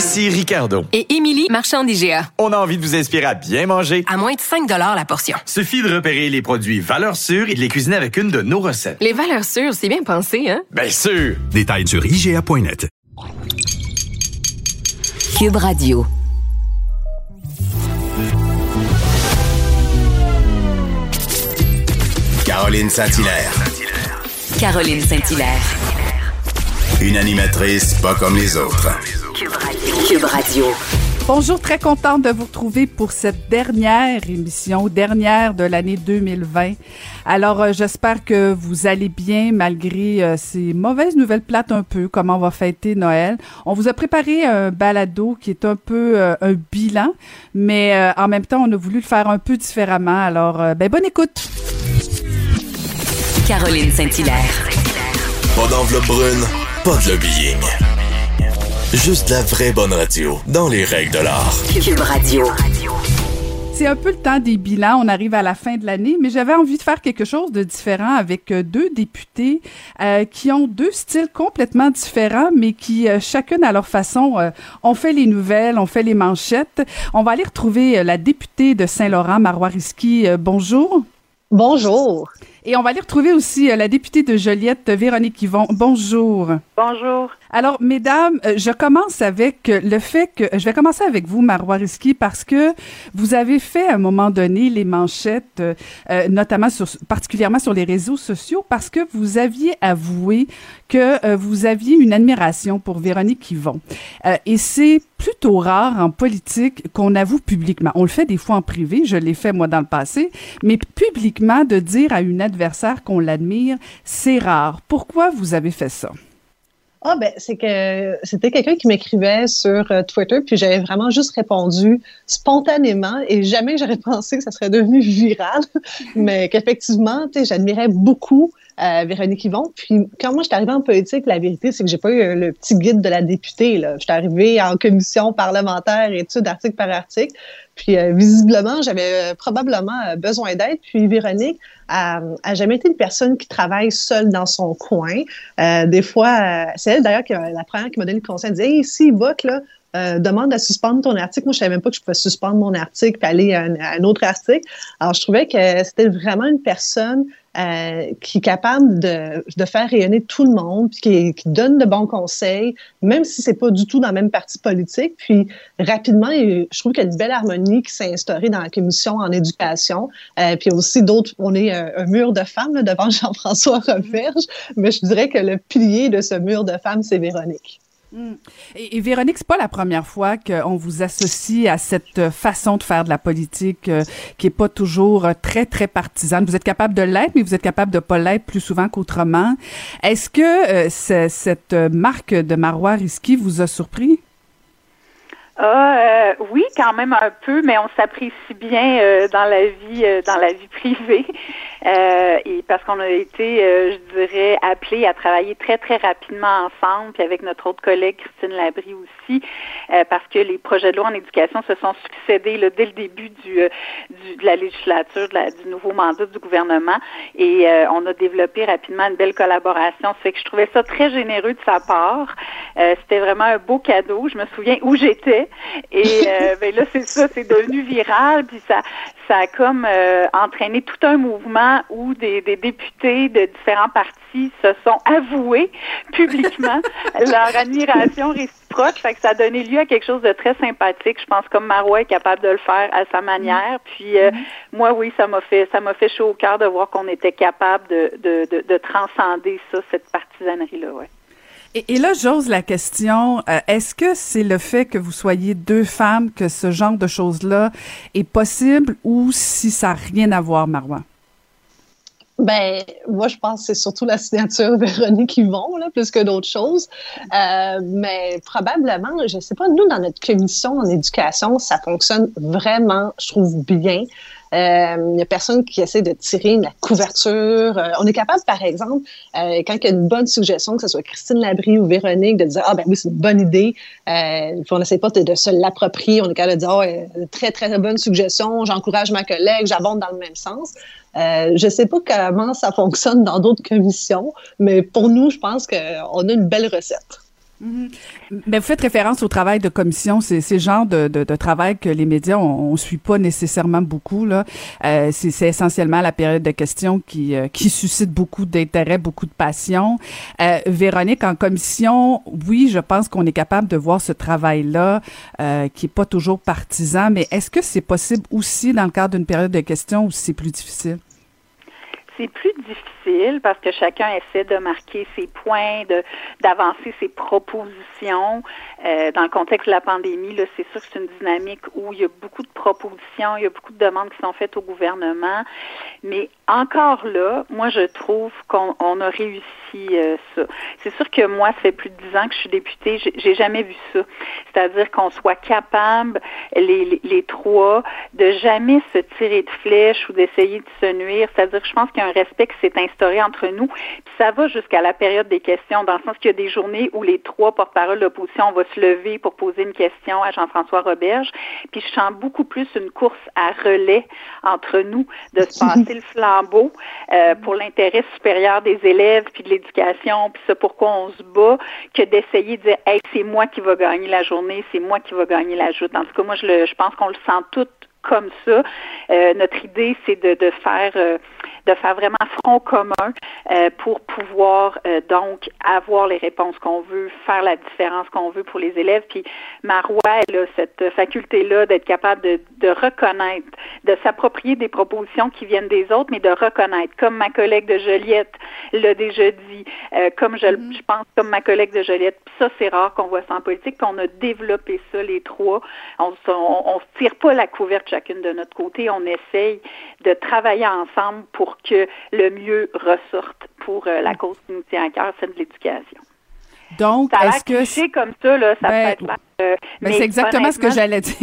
Ici Ricardo. Et Émilie, marchand d'IGA. On a envie de vous inspirer à bien manger. À moins de 5 la portion. Suffit de repérer les produits valeurs sûres et de les cuisiner avec une de nos recettes. Les valeurs sûres, c'est bien pensé, hein? Bien sûr! Détails sur IGA.net. Cube Radio. Caroline Saint-Hilaire. Caroline Saint-Hilaire. Une animatrice pas comme les autres. Cube Radio. Bonjour, très contente de vous retrouver pour cette dernière émission, dernière de l'année 2020. Alors, euh, j'espère que vous allez bien malgré euh, ces mauvaises nouvelles plates un peu, comment on va fêter Noël. On vous a préparé un balado qui est un peu euh, un bilan, mais en même temps, on a voulu le faire un peu différemment. Alors, ben, bonne écoute. Caroline Saint-Hilaire. Pas d'enveloppe brune, pas de lobbying. Juste la vraie bonne radio, dans les règles de l'art. Cube Radio. C'est un peu le temps des bilans. On arrive à la fin de l'année, mais j'avais envie de faire quelque chose de différent avec euh, deux députés euh, qui ont deux styles complètement différents, mais qui, euh, chacune à leur façon, euh, ont fait les nouvelles, ont fait les manchettes. On va aller retrouver euh, la députée de Saint-Laurent, Marois Risky. Euh, bonjour. Bonjour. Et on va aller retrouver aussi euh, la députée de Joliette, Véronique Yvon. Bonjour. Bonjour. Alors, mesdames, euh, je commence avec euh, le fait que je vais commencer avec vous, Marois Risky, parce que vous avez fait à un moment donné les manchettes, euh, euh, notamment sur, particulièrement sur les réseaux sociaux, parce que vous aviez avoué que vous aviez une admiration pour Véronique Yvon. Euh, et c'est plutôt rare en politique qu'on avoue publiquement. On le fait des fois en privé, je l'ai fait moi dans le passé, mais publiquement de dire à une adversaire qu'on l'admire, c'est rare. Pourquoi vous avez fait ça? Ah ben c'est que c'était quelqu'un qui m'écrivait sur euh, Twitter puis j'avais vraiment juste répondu spontanément et jamais j'aurais pensé que ça serait devenu viral. Mais qu'effectivement tu sais j'admirais beaucoup Véronique Yvon puis quand moi j'étais arrivée en politique la vérité c'est que j'ai pas eu le petit guide de la députée là j'étais arrivée en commission parlementaire études article par article puis euh, visiblement j'avais euh, probablement euh, besoin d'aide puis Véronique a, jamais été une personne qui travaille seule dans son coin. Des fois, c'est elle d'ailleurs qui la première qui m'a donné le conseil. Elle disait, hey, ici, vote, là, euh, demande à suspendre ton article. Moi, je savais même pas que je pouvais suspendre mon article puis aller à un, autre article. Alors, je trouvais que c'était vraiment une personne euh, qui est capable de, de faire rayonner tout le monde, puis qui, donne de bons conseils, même si c'est pas du tout dans la même parti politique. Puis rapidement, je trouve qu'il y a une belle harmonie qui s'est instaurée dans la commission en éducation. Euh, puis aussi d'autres, on est un, mur de femmes devant Jean-François Roberge, mais je dirais que le pilier de ce mur de femmes, c'est Véronique. Mm. Et, et Véronique, c'est pas la première fois qu'on vous associe à cette façon de faire de la politique euh, qui est pas toujours euh, très très partisane. Vous êtes capable de l'être, mais vous êtes capable de pas l'être plus souvent qu'autrement. Est-ce que euh, ce- cette marque de Marois Risky vous a surpris? Ah, oui, quand même un peu, mais on s'apprécie bien dans la vie, dans la vie privée, Euh, et parce qu'on a été, euh, je dirais, appelés à travailler très très rapidement ensemble, puis avec notre autre collègue Christine Labrie aussi, euh, parce que les projets de loi en éducation se sont succédés là, dès le début du, euh, du de la législature, de la- du nouveau mandat du gouvernement, et euh, on a développé rapidement une belle collaboration. Ça fait que je trouvais ça très généreux de sa part. Euh, C'était vraiment un beau cadeau. Je me souviens où j'étais. Et euh, ben là, c'est ça, c'est devenu viral, puis ça, ça a comme euh, entraîné tout un mouvement où des, des députés de différents partis se sont avoués publiquement leur admiration réciproque. Fait que ça a donné lieu à quelque chose de très sympathique. Je pense comme Marois est capable de le faire à sa manière. Puis euh, moi, oui, ça m'a fait ça m'a fait chaud au cœur de voir qu'on était capable de, de, de, de transcender ça, cette partisanerie-là. Ouais. Et, là, j'ose la question, euh, est-ce que c'est le fait que vous soyez deux femmes que ce genre de choses-là est possible ou si ça n'a rien à voir, Marois? Ben, moi, je pense que c'est surtout la signature Véronique Yvon, là, plus que d'autres choses. Euh, mais probablement, je ne sais pas, nous, dans notre commission en éducation, ça fonctionne vraiment, je trouve, bien. Il euh, n'y a personne qui essaie de tirer la couverture. Euh, on est capable, par exemple, euh, quand il y a une bonne suggestion, que ce soit Christine Labrie ou Véronique, de dire Ah, ben oui, c'est une bonne idée. On n'essaie pas de, se l'approprier. On est capable de dire oh, très, très bonne suggestion. J'encourage ma collègue, j'abonde dans le même sens. Euh, je ne sais pas comment ça fonctionne dans d'autres commissions, mais pour nous, je pense qu'on a une belle recette. Mm-hmm. Mais vous faites référence au travail de commission, c'est le genre de, de, de, travail que les médias on, on suit pas nécessairement beaucoup. Euh, c'est essentiellement la période de questions qui euh, qui suscite beaucoup d'intérêt, beaucoup de passion. Euh, Véronique, en commission, oui, je pense qu'on est capable de voir ce travail là euh, qui est pas toujours partisan, mais est-ce que c'est possible aussi dans le cadre d'une période de questions où c'est plus difficile? C'est plus difficile parce que chacun essaie de marquer ses points, d'avancer ses propositions. Euh, dans le contexte de la pandémie, c'est sûr que c'est une dynamique où il y a beaucoup de propositions, il y a beaucoup de demandes qui sont faites au gouvernement. Mais encore là, moi, je trouve qu'on on a réussi euh, ça. C'est sûr que moi, ça fait plus de dix ans que je suis députée, j'ai jamais vu ça. C'est-à-dire qu'on soit capable, les, les, les, trois, de jamais se tirer de flèche ou d'essayer de se nuire. C'est-à-dire que je pense qu'il y a un respect qui s'est instauré entre nous. Puis ça va jusqu'à la période des questions, dans le sens qu'il y a des journées où les trois porte-parole de l'opposition se lever pour poser une question à Jean-François Roberge. Puis je sens beaucoup plus une course à relais entre nous, de se passer le flambeau euh, pour l'intérêt supérieur des élèves puis de l'éducation, puis c'est pourquoi on se bat, que d'essayer de dire, hey, c'est moi qui va gagner la journée, c'est moi qui va gagner la joute. En tout cas, moi, je, le, je pense qu'on le sent tout comme ça. Euh, notre idée, c'est de, de faire euh, de faire vraiment front commun euh, pour pouvoir euh, donc avoir les réponses qu'on veut, faire la différence qu'on veut pour les élèves. Puis Marois, elle a cette faculté-là d'être capable de, de reconnaître, de s'approprier des propositions qui viennent des autres, mais de reconnaître, comme ma collègue de Joliette l'a déjà dit, comme je, mm-hmm. je, pense, comme ma collègue de Joliette. Ça, c'est rare qu'on voit ça en politique, puis on a développé ça, les trois. On ne tire pas la couverte chacune de notre côté, on essaye de travailler ensemble pour que le mieux ressorte pour euh, la cause qui nous tient à cœur, celle de l'éducation. Donc, est-ce que c'est comme ça là, ça ben, peut être euh, mais, c'est exactement ce que j'allais dire.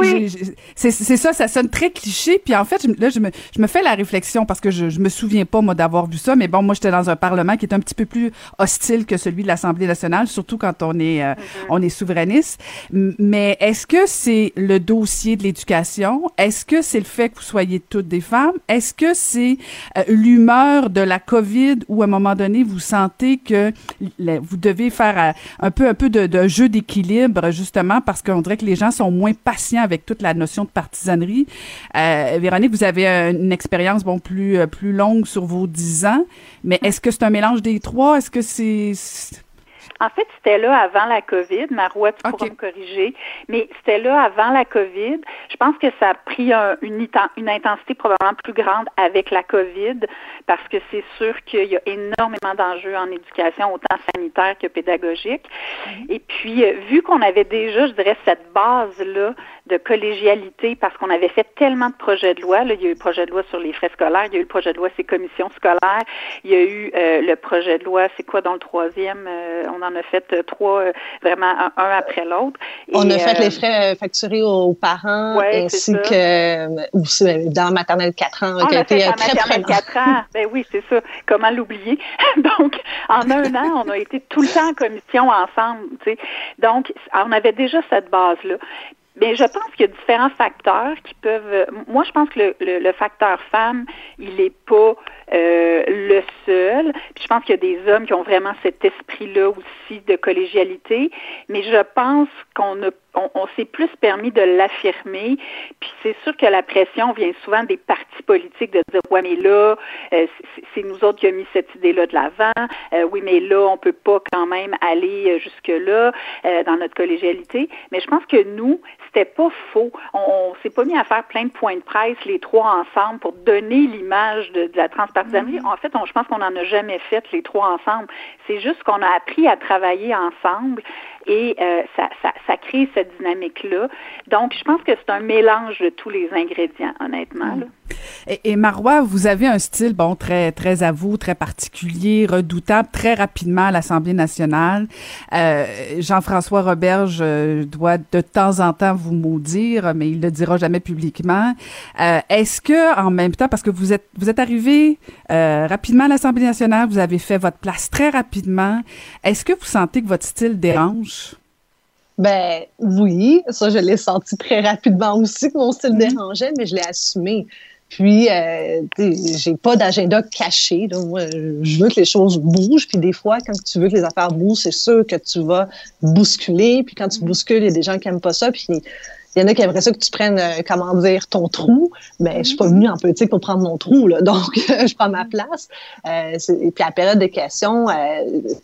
Oui. C'est ça, ça sonne très cliché. Puis en fait, là, je me, je me fais la réflexion parce que je, je me souviens pas, moi, d'avoir vu ça. Mais bon, moi, j'étais dans un parlement qui est un petit peu plus hostile que celui de l'Assemblée nationale, surtout quand on est, euh, mm-hmm. on est souverainiste. Mais est-ce que c'est le dossier de l'éducation? Est-ce que c'est le fait que vous soyez toutes des femmes? Est-ce que c'est euh, l'humeur de la COVID où, à un moment donné, vous sentez que vous devez faire un peu, un peu de, de jeu d'équilibre justement, parce qu'on dirait que les gens sont moins patients avec toute la notion de partisanerie. Euh, Véronique, vous avez une expérience bon plus euh, plus longue sur vos dix ans, mais est-ce que c'est un mélange des trois? Est-ce que c'est en fait, c'était là avant la COVID. Marois, tu pourras me corriger. Mais c'était là avant la COVID. Je pense que ça a pris une, une, intensité probablement plus grande avec la COVID parce que c'est sûr qu'il y a énormément d'enjeux en éducation, autant sanitaire que pédagogique. Mm-hmm. Et puis, euh, vu qu'on avait déjà, je dirais, cette base-là de collégialité parce qu'on avait fait tellement de projets de loi. Là, il y a eu le projet de loi sur les frais scolaires, il y a eu le projet de loi sur les commissions scolaires, il y a eu euh, le projet de loi, c'est quoi dans le troisième? Euh, on en a fait euh, trois, vraiment un, après l'autre. On a fait les frais facturés aux parents ainsi que aussi, dans maternelle 4 ans, on qui a, été très maternelle 4 ans, ben oui, c'est ça. Comment l'oublier? Donc, en un an, on a été tout le temps en commission ensemble. Tu sais. Donc, on avait déjà cette base-là. Bien, je pense qu'il y a différents facteurs qui peuvent. Moi, je pense que le, le, le facteur femme, il n'est pas euh, le seul. Puis je pense qu'il y a des hommes qui ont vraiment cet esprit-là aussi de collégialité. Mais je pense qu'on a on, s'est plus permis de l'affirmer. Puis c'est sûr que la pression vient souvent des partis politiques de dire ouais mais là euh, c'est nous autres qui avons mis cette idée-là de l'avant. Euh, oui mais là on peut pas quand même aller jusque là dans notre collégialité. Mais je pense que nous c'était pas faux. On, s'est pas mis à faire plein de points de presse les trois ensemble pour donner l'image de, de, la transpartisanerie. Mm-hmm. En fait, on, je pense qu'on n'en a jamais fait les trois ensemble. C'est juste qu'on a appris à travailler ensemble et euh, ça, ça, ça, crée cette dynamique-là. Donc, je pense que c'est un mélange de tous les ingrédients, honnêtement. Et, et, Marois, vous avez un style, bon, très, très à vous, très particulier, redoutable, très rapidement à l'Assemblée nationale. Euh, Jean-François Roberge euh, doit de temps en temps vous maudire, mais il le dira jamais publiquement. Euh, Est-ce que, en même temps, parce que vous êtes, vous êtes arrivé euh, rapidement à l'Assemblée nationale, vous avez fait votre place très rapidement. Est-ce que vous sentez que votre style dérange? Ben oui, ça je l'ai senti très rapidement aussi que mon style dérangeait, mais je l'ai assumé. Puis, euh, j'ai pas d'agenda caché. Moi, je veux que les choses bougent. Puis des fois, quand tu veux que les affaires bougent, c'est sûr que tu vas bousculer. Puis quand tu bouscules, il y a des gens qui aiment pas ça. Puis il y en a qui aimeraient ça que tu prennes, euh, comment dire, ton trou. Mais je suis pas venue en politique pour prendre mon trou, là. Donc, je prends ma place. Euh, et puis, à la période des questions, euh,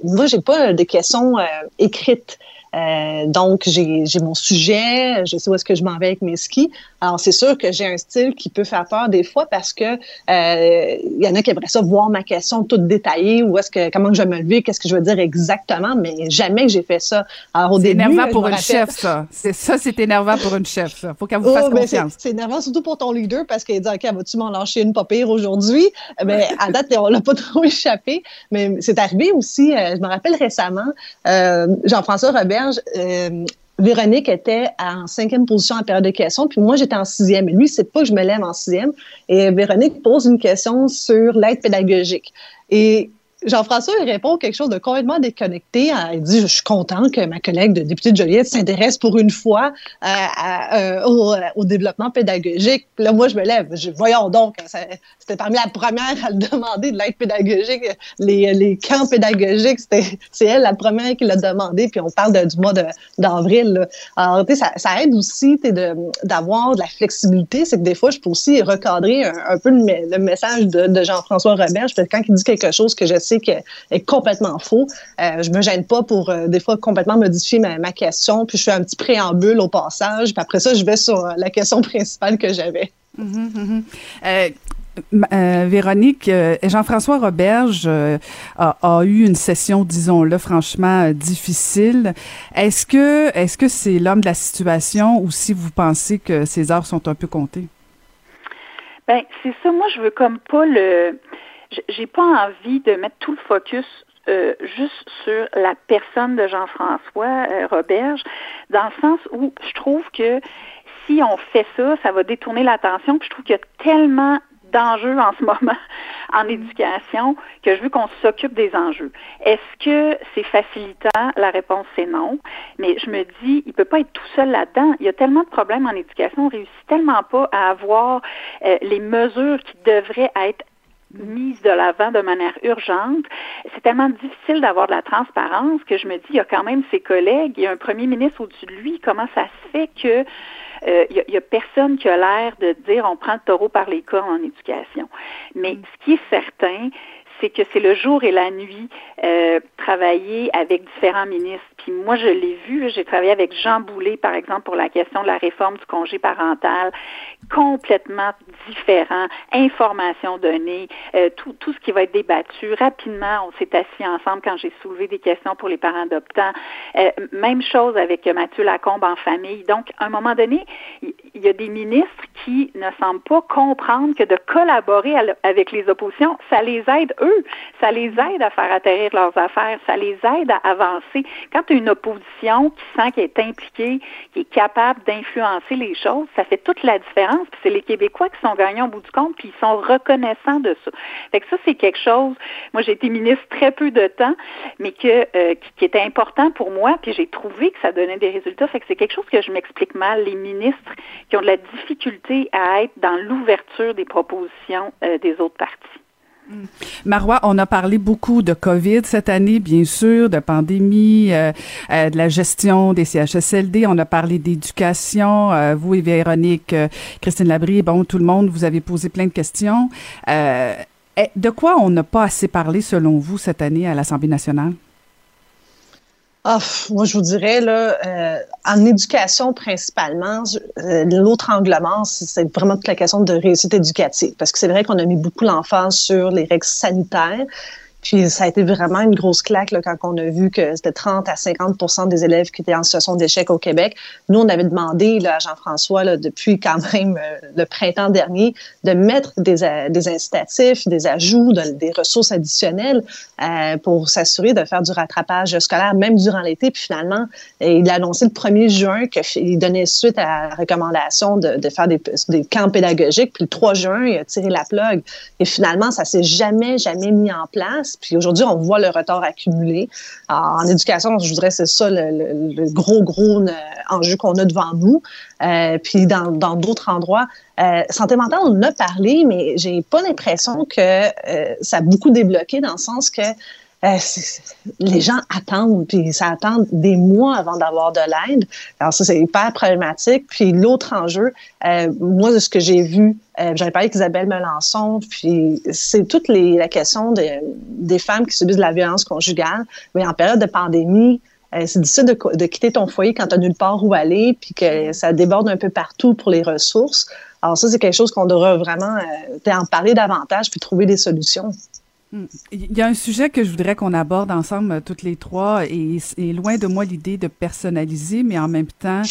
moi, j'ai pas de questions euh, écrites. Euh, donc, j'ai mon sujet, je sais où est-ce que je m'en vais avec mes skis. Alors, c'est sûr que j'ai un style qui peut faire peur des fois parce que euh, il y en a qui aimeraient ça voir ma question toute détaillée, ou est-ce que comment je vais me lever, qu'est-ce que je veux dire exactement, mais jamais j'ai fait ça. Alors, au début, énervant pour une chef, ça. C'est ça, c'est énervant pour une chef, ça. Faut qu'elle vous fasse oh, confiance. C'est énervant surtout pour ton leader parce qu'il dit, OK, vas-tu m'en lâcher une pas pire aujourd'hui? Mais à date, on l'a pas trop échappé. Mais c'est arrivé aussi, euh, je me rappelle récemment, euh, Jean-François Robert euh, Véronique était en cinquième position en période de questions, puis moi, j'étais en sixième. Et lui, c'est pas que je me lève en sixième. Et Véronique pose une question sur l'aide pédagogique. Et Jean-François répond quelque chose de complètement déconnecté. Il dit Je suis content que ma collègue de député de Joliette s'intéresse pour une fois euh, au, développement pédagogique. là, moi, je me lève. Je, voyons donc, c'était parmi la première à le demander de l'aide pédagogique, les, camps pédagogiques. C'est elle la première qui l'a demandé. Puis on parle du mois d'avril. Alors, ça, ça, aide aussi d'avoir de, la flexibilité. C'est que des fois, je peux aussi recadrer un, peu le, message de, de Jean-François. Parce que quand il dit quelque chose que je sais qui est complètement faux. Euh, je me gêne pas pour euh, des fois complètement modifier ma, question, puis je fais un petit préambule au passage, puis après ça, je vais sur euh, la question principale que j'avais. Mm-hmm, mm-hmm. Véronique, Jean-François Roberge a, eu une session, disons-le, franchement difficile. Est-ce que est-ce que c'est l'homme de la situation ou si vous pensez que ses heures sont un peu comptées? Ben c'est ça. Moi, je veux comme pas le j'ai pas envie de mettre tout le focus euh, juste sur la personne de Jean-François euh, Roberge, dans le sens où je trouve que si on fait ça, ça va détourner l'attention. Puis je trouve qu'il y a tellement d'enjeux en ce moment en éducation que je veux qu'on s'occupe des enjeux. Est-ce que c'est facilitant? La réponse c'est non. Mais je me dis, il peut pas être tout seul là-dedans. Il y a tellement de problèmes en éducation, on réussit tellement pas à avoir euh, les mesures qui devraient être mise de l'avant de manière urgente. C'est tellement difficile d'avoir de la transparence que je me dis, il y a quand même ses collègues, il y a un premier ministre au-dessus de lui. Comment ça se fait que euh, il y, a personne qui a l'air de dire on prend le taureau par les cornes en éducation? Mais mm. ce qui est certain, c'est que c'est le jour et la nuit euh, travailler avec différents ministres. Puis moi, je l'ai vu, j'ai travaillé avec Jean Boulet, par exemple, pour la question de la réforme du congé parental, complètement différent, information donnée, euh, tout, tout ce qui va être débattu. Rapidement, on s'est assis ensemble quand j'ai soulevé des questions pour les parents adoptants. Euh, même chose avec Mathieu Lacombe en famille. Donc, à un moment donné, il y a des ministres qui ne semblent pas comprendre que de collaborer avec les oppositions, ça les aide eux ça les aide à faire atterrir leurs affaires, ça les aide à avancer. Quand tu as une opposition qui sent qu'elle est impliquée, qui est capable d'influencer les choses, ça fait toute la différence. Puis c'est les Québécois qui sont gagnants au bout du compte, puis ils sont reconnaissants de ça. Fait que ça, c'est quelque chose. Moi, j'ai été ministre très peu de temps, mais que euh, qui, était important pour moi, puis j'ai trouvé que ça donnait des résultats. Fait que c'est quelque chose que je m'explique mal. Les ministres qui ont de la difficulté à être dans l'ouverture des propositions euh, des autres partis. Marois, on a parlé beaucoup de COVID cette année, bien sûr, de pandémie, euh, euh, de la gestion des CHSLD. On a parlé d'éducation. Euh, vous et Véronique, Christine Labrie, bon, tout le monde, vous avez posé plein de questions. Eh, de quoi on n'a pas assez parlé, selon vous, cette année à l'Assemblée nationale? Ah, moi, je vous dirais, là, euh, en éducation principalement, euh, l'autre anglement, c'est vraiment toute la question de réussite éducative. Parce que c'est vrai qu'on a mis beaucoup l'emphase sur les règles sanitaires Puis ça a été vraiment une grosse claque là, quand on a vu que c'était 30 à 50 des élèves qui étaient en situation d'échec au Québec. Nous, on avait demandé là, à Jean-François, depuis quand même euh, le printemps dernier, de mettre des, euh, incitatifs, des ajouts, de, des ressources additionnelles euh, pour s'assurer de faire du rattrapage scolaire, même durant l'été. Puis finalement, il a annoncé le 1er juin qu'il donnait suite à la recommandation de, de faire des, des, camps pédagogiques. Puis le 3 juin, il a tiré la plug. Et finalement, ça s'est jamais, jamais mis en place. Puis aujourd'hui, on voit le retard accumulé. en éducation, je voudrais c'est ça le, gros, gros euh, enjeu qu'on a devant nous. Euh, puis dans d'autres endroits, euh, santé mentale, on en a parlé, mais j'ai pas l'impression que ça a beaucoup débloqué dans le sens que euh, les gens attendent, puis ça attend des mois avant d'avoir de l'aide. Alors ça, c'est hyper problématique. Puis l'autre enjeu, euh, moi, de ce que j'ai vu, euh, j'avais parlé avec Isabelle Melançon, puis c'est toute les, la question de, des femmes qui subissent de la violence conjugale. Mais en période de pandémie, euh, c'est difficile de, de, quitter ton foyer quand tu n'as nulle part où aller, puis que ça déborde un peu partout pour les ressources. Alors ça, c'est quelque chose qu'on devrait vraiment en parler davantage, puis trouver des solutions. Il y a un sujet que je voudrais qu'on aborde ensemble euh, toutes les trois et, et loin de moi l'idée de personnaliser, mais en même temps,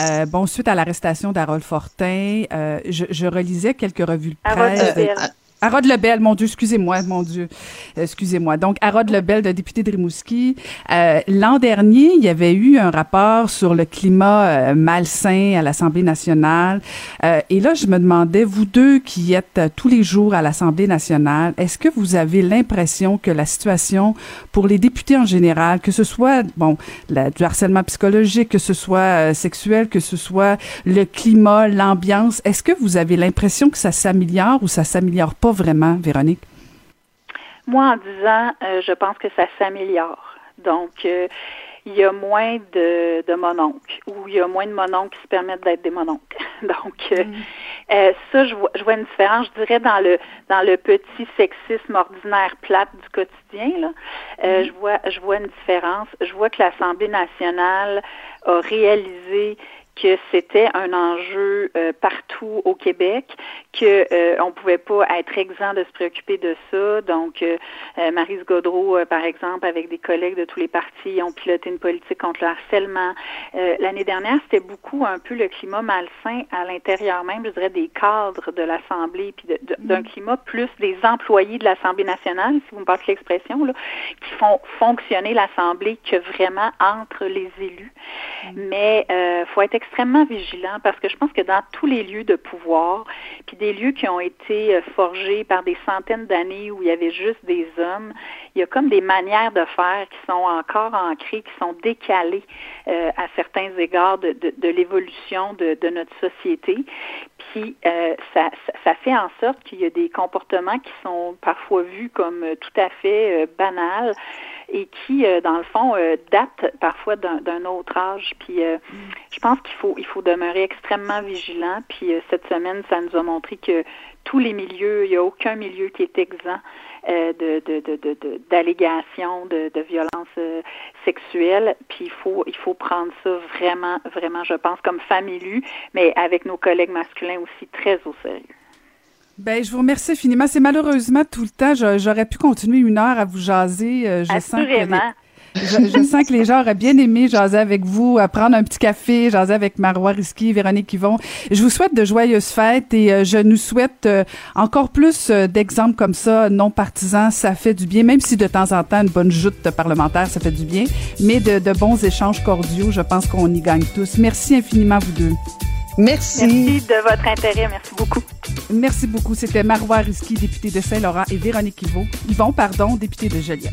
euh, bon, suite à l'arrestation d'Harold Fortin, euh, je, je, relisais quelques revues de presse. Harold Lebel, mon Dieu, excusez-moi, mon Dieu, excusez-moi. Donc, Harold Lebel, de député de. Euh, L'an dernier, il y avait eu un rapport sur le climat euh, malsain à l'Assemblée nationale. Euh, et là, je me demandais, vous deux qui êtes euh, tous les jours à l'Assemblée nationale, est-ce que vous avez l'impression que la situation pour les députés en général, que ce soit, bon, du harcèlement psychologique, que ce soit sexuel, que ce soit le climat, l'ambiance, est-ce que vous avez l'impression que ça s'améliore ou ça s'améliore pas? Vraiment, Véronique? Moi, en disant, euh, je pense que ça s'améliore. Donc, euh, il y a moins de, de mononcles ou il y a moins de mononcles qui se permettent d'être des mononcles. Donc, euh, mm. ça, je vois, je vois une différence, je dirais, dans le dans le petit sexisme ordinaire plate du quotidien. Là, mm. je vois je vois une différence. Je vois que l'Assemblée nationale a réalisé que c'était un enjeu partout au Québec, que euh, on pouvait pas être exempt de se préoccuper de ça. Donc, euh, euh Marise Gaudreau, par exemple, avec des collègues de tous les partis, ont piloté une politique contre le harcèlement. L'année dernière, c'était beaucoup un peu le climat malsain à l'intérieur même, je dirais, des cadres de l'Assemblée, puis d'un mm. climat plus des employés de l'Assemblée nationale, si vous me passez l'expression, là, qui font fonctionner l'Assemblée que vraiment entre les élus. Mm. Mais euh, faut être extrêmement vigilant parce que je pense que dans tous les lieux de pouvoir, puis des lieux qui ont été euh, forgés par des centaines d'années où il y avait juste des hommes, il y a comme des manières de faire qui sont encore ancrées, qui sont décalées euh, à certains égards de, l'évolution de, notre société. Puis euh, ça, ça, fait en sorte qu'il y a des comportements qui sont parfois vus comme tout à fait banals et qui, euh, dans le fond, euh, datent parfois d'un autre âge. Puis euh, je pense qu'il faut, il faut demeurer extrêmement vigilant. Puis cette semaine, ça nous a montré que tous les milieux, il n'y a aucun milieu qui est exempt de, d'allégations de, de, violences sexuelles. Puis il faut, il faut prendre ça vraiment, vraiment, je pense, comme élue, mais avec nos collègues masculins aussi très au sérieux. Ben, je vous remercie infiniment. C'est malheureusement tout le temps. J'aurais pu continuer une heure à vous jaser. Euh, je sens je, sens que les gens auraient bien aimé jaser avec vous, à prendre un petit café, jaser avec Marois Risky, Véronique Yvon. Je vous souhaite de joyeuses fêtes et euh, je nous souhaite euh, encore plus d'exemples comme ça, non partisans. Ça fait du bien, même si de temps en temps, une bonne joute parlementaire, ça fait du bien. Mais de, de bons échanges cordiaux, je pense qu'on y gagne tous. Merci infiniment, vous deux. Merci. Merci de votre intérêt. Merci beaucoup. Merci beaucoup. C'était Marois Risky, député de Saint-Laurent, et Véronique Yvon, Yvon, pardon, député de Joliette.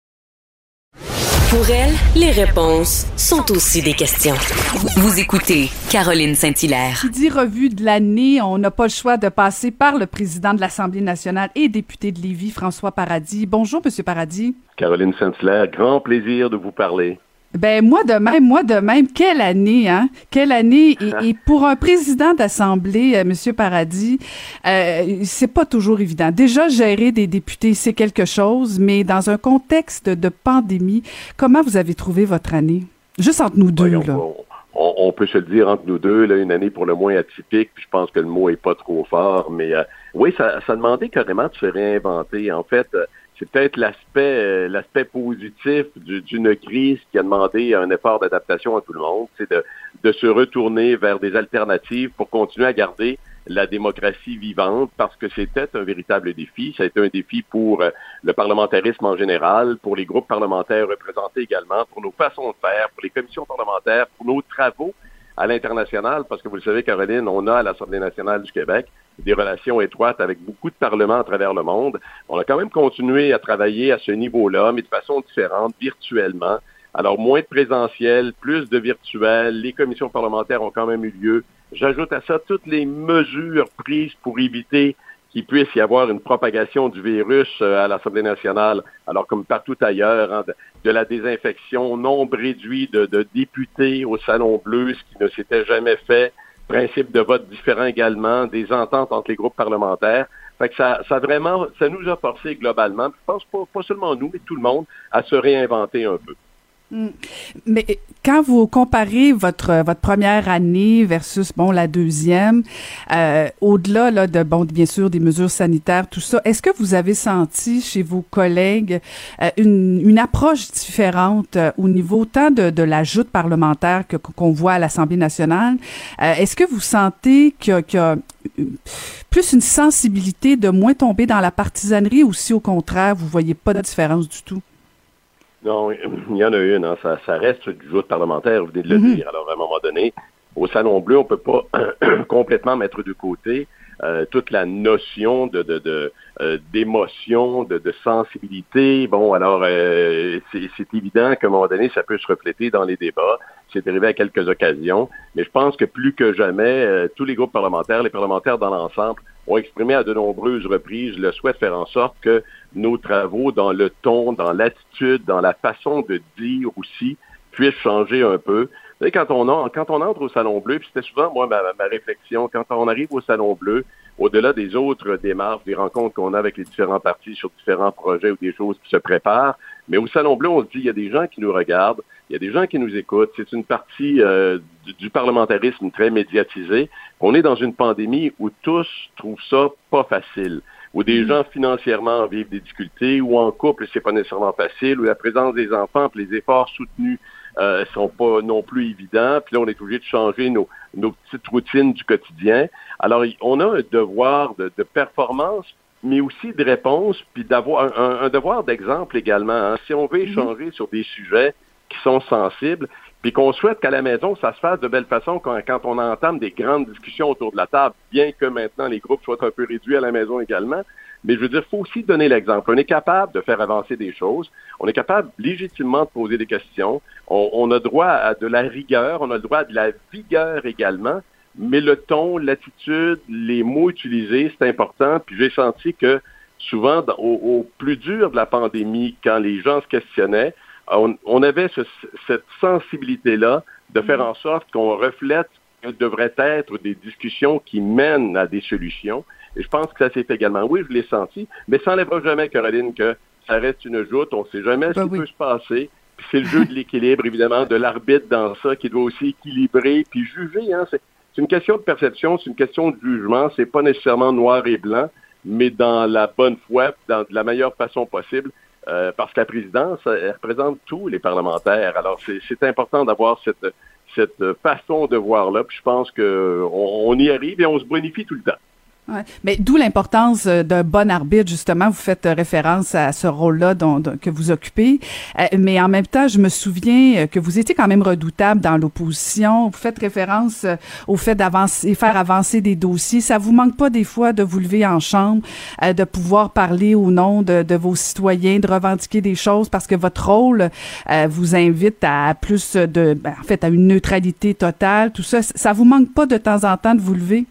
Pour elle, les réponses sont aussi des questions. Vous écoutez Caroline Saint-Hilaire. Qui dit revue de l'année, on n'a pas le choix de passer par le président de l'Assemblée nationale et député de Lévis, François Paradis. Bonjour, Monsieur Paradis. Caroline Saint-Hilaire, grand plaisir de vous parler. Ben moi de même, moi de même. Quelle année, hein? Quelle année? Et, et pour un président d'assemblée, euh, Monsieur Paradis, euh, c'est pas toujours évident. Déjà gérer des députés, c'est quelque chose, mais dans un contexte de pandémie, comment vous avez trouvé votre année? Juste entre nous deux Voyons, là. on, on- on peut se le dire entre nous deux, là, une année pour le moins atypique, puis je pense que le mot est pas trop fort, mais euh, oui, ça, ça demandait carrément de se réinventer. En fait, euh, c'est peut-être l'aspect euh, positif du- d'une crise qui a demandé un effort d'adaptation à tout le monde, c'est de, de se retourner vers des alternatives pour continuer à garder la démocratie vivante parce que c'était un véritable défi. Ça a été un défi pour euh, le parlementarisme en général, pour les groupes parlementaires représentés également, pour nos façons de faire, pour les commissions parlementaires, pour nos travaux à l'international, parce que vous le savez, Caroline, on a à l'Assemblée nationale du Québec des relations étroites avec beaucoup de parlements à travers le monde. On a quand même continué à travailler à ce niveau-là, mais de façon différente, virtuellement. Alors, moins de présentiel, plus de virtuel. Les commissions parlementaires ont quand même eu lieu. J'ajoute à ça toutes les mesures prises pour éviter qu'il puisse y avoir une propagation du virus euh, à l'Assemblée nationale, alors comme partout ailleurs, hein, de, la désinfection, nombre réduit de députés au Salon Bleu, ce qui ne s'était jamais fait, principe de vote différent également, des ententes entre les groupes parlementaires. Fait que ça, ça vraiment, ça nous a forcé globalement, je pense pas, pas seulement nous, mais tout le monde, à se réinventer un peu. Mm. Mais quand vous comparez votre votre première année versus bon la deuxième, euh, au-delà là de bon bien sûr des mesures sanitaires tout ça, est-ce que vous avez senti chez vos collègues euh, une, une approche différente euh, au niveau tant de, de la joute parlementaire que qu'on voit à l'Assemblée nationale? Euh, Est-ce que vous sentez a euh, plus une sensibilité de moins tomber dans la partisanerie ou si au contraire vous voyez pas de différence du tout? Non, il y en a une. Hein. Ça, ça reste du joute parlementaire, vous venez de le Mhm. dire. Alors, à un moment donné, au Salon Bleu, on peut pas complètement mettre de côté euh, toute la notion de, de, de euh, d'émotion, de, de sensibilité. Bon, alors, euh, c'est, c'est évident qu'à un moment donné, ça peut se refléter dans les débats. C'est arrivé à quelques occasions. Mais je pense que plus que jamais, euh, tous les groupes parlementaires, les parlementaires dans l'ensemble, ont exprimé à de nombreuses reprises le souhait de faire en sorte que nos travaux, dans le ton, dans l'attitude, dans la façon de dire aussi, puissent changer un peu. Vous savez, quand on, entre au Salon Bleu, puis c'était souvent, moi, ma, ma réflexion, quand on arrive au Salon Bleu, au-delà des autres démarches, des rencontres qu'on a avec les différents partis sur différents projets ou des choses qui se préparent, mais au Salon Bleu, on se dit, il y a des gens qui nous regardent, il y a des gens qui nous écoutent. C'est une partie euh, du, du parlementarisme très médiatisé. On est dans une pandémie où tous trouvent ça pas facile, où des gens financièrement vivent des difficultés, ou en couple, c'est pas nécessairement facile, où la présence des enfants, puis les efforts soutenus euh, sont pas non plus évidents. Puis là, on est obligé de changer nos, nos petites routines du quotidien. Alors, on a un devoir de, de performance, mais aussi de réponse, puis d'avoir un, un, devoir d'exemple également. Hein. Si on veut échanger sur des sujets qui sont sensibles, puis qu'on souhaite qu'à la maison, ça se fasse de belle façon quand, quand on entame des grandes discussions autour de la table, bien que maintenant les groupes soient un peu réduits à la maison également. Mais je veux dire, il faut aussi donner l'exemple. On est capable de faire avancer des choses. On est capable légitimement de poser des questions. On, a droit à de la rigueur. On a le droit à de la vigueur également. Mais le ton, l'attitude, les mots utilisés, c'est important. Puis j'ai senti que souvent, au, plus dur de la pandémie, quand les gens se questionnaient, on, on avait ce, cette sensibilité-là de faire en sorte qu'on reflète ce que devraient être des discussions qui mènent à des solutions. Et je pense que ça s'est fait également. Oui, je l'ai senti, mais ça n'enlèvera jamais, Caroline, que ça reste une joute. On ne sait jamais ben ce qui oui. peut se passer. C'est le jeu de l'équilibre, évidemment, de l'arbitre dans ça qui doit aussi équilibrer puis juger. Hein. C'est une question de perception, c'est une question de jugement. C'est pas nécessairement noir et blanc, mais dans la bonne foi, dans de la meilleure façon possible. Euh, parce que la présidence, elle représente tous les parlementaires. Alors, c'est important d'avoir cette, cette façon de voir là. Puis je pense qu'on on y arrive et on se bonifie tout le temps. Mais d'où l'importance euh, d'un bon arbitre, justement. Vous faites euh, référence à ce rôle-là que vous occupez. Euh, mais en même temps, je me souviens que vous étiez quand même redoutable dans l'opposition. Vous faites référence au fait d'avancer, faire avancer des dossiers. Ça vous manque pas des fois de vous lever en chambre, de pouvoir parler au nom de, vos citoyens, de revendiquer des choses parce que votre rôle vous invite à plus de, ben, en fait, à une neutralité totale. Tout ça, ça vous manque pas de temps en temps de vous lever?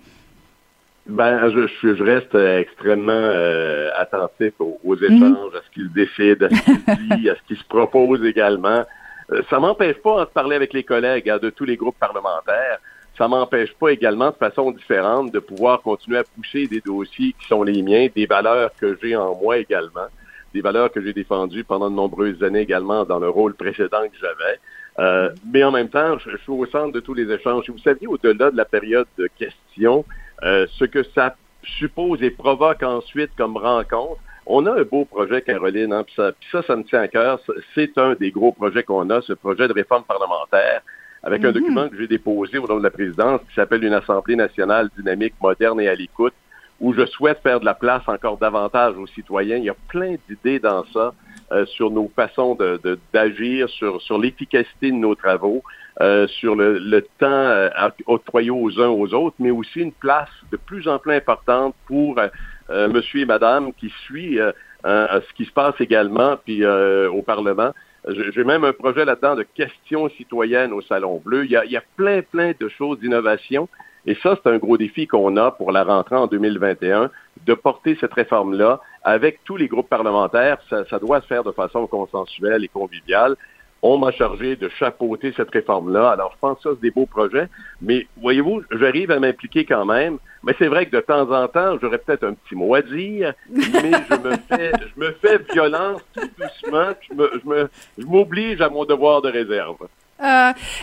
Ben, je, je, je reste euh, extrêmement euh, attentif aux, aux échanges, à ce qu'ils décident, à ce qu'ils disent, à ce qu'ils se proposent également. Euh, ça m'empêche pas de parler avec les collègues hein, de tous les groupes parlementaires. Ça m'empêche pas également de façon différente de pouvoir continuer à pousser des dossiers qui sont les miens, des valeurs que j'ai en moi également, des valeurs que j'ai défendues pendant de nombreuses années également dans le rôle précédent que j'avais. Euh, mais en même temps, je, je suis au centre de tous les échanges. Vous saviez, au-delà de la période de questions, euh, ce que ça suppose et provoque ensuite comme rencontre. On a un beau projet, Caroline, hein, puis ça, ça, ça me tient à cœur. C'est un des gros projets qu'on a, ce projet de réforme parlementaire, avec un document que j'ai déposé au nom de la présidence qui s'appelle une Assemblée nationale dynamique, moderne et à l'écoute, où je souhaite faire de la place encore davantage aux citoyens. Il y a plein d'idées dans ça euh, sur nos façons de, de- d'agir, sur, sur l'efficacité de nos travaux, euh, sur le, le temps euh, octroyé aux uns aux autres, mais aussi une place de plus en plus importante pour euh, euh, monsieur et madame qui suit euh, ce qui se passe également puis au Parlement. J'ai même un projet là-dedans de questions citoyennes au Salon Bleu. Il y a, il y a plein, plein de choses d'innovation. Et ça, c'est un gros défi qu'on a pour la rentrée en 2021, de porter cette réforme-là avec tous les groupes parlementaires. Ça, ça doit se faire de façon consensuelle et conviviale. On m'a chargé de chapeauter cette réforme-là. Alors, je pense que ça, c'est des beaux projets. Mais voyez-vous, j'arrive à m'impliquer quand même. Mais c'est vrai que de temps en temps, j'aurais peut-être un petit mot à dire, mais je me fais, je me fais violence tout doucement. Je me, je me, je m'oblige à mon devoir de réserve. Euh,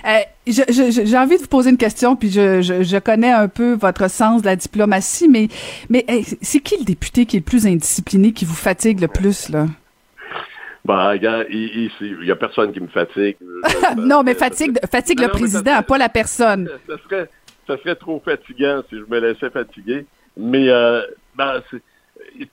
euh, je- je- j'ai envie de vous poser une question, puis je, je, je connais un peu votre sens de la diplomatie, mais, mais c'est qui le député qui est le plus indiscipliné, qui vous fatigue le plus, là? Regarde, il, il, c'est- il y a personne qui me fatigue. non, mais fatigue, fatigue Non, le président, pas la personne. ça serait, ça serait trop fatigant si je me laissais fatiguer. Mais euh, ben,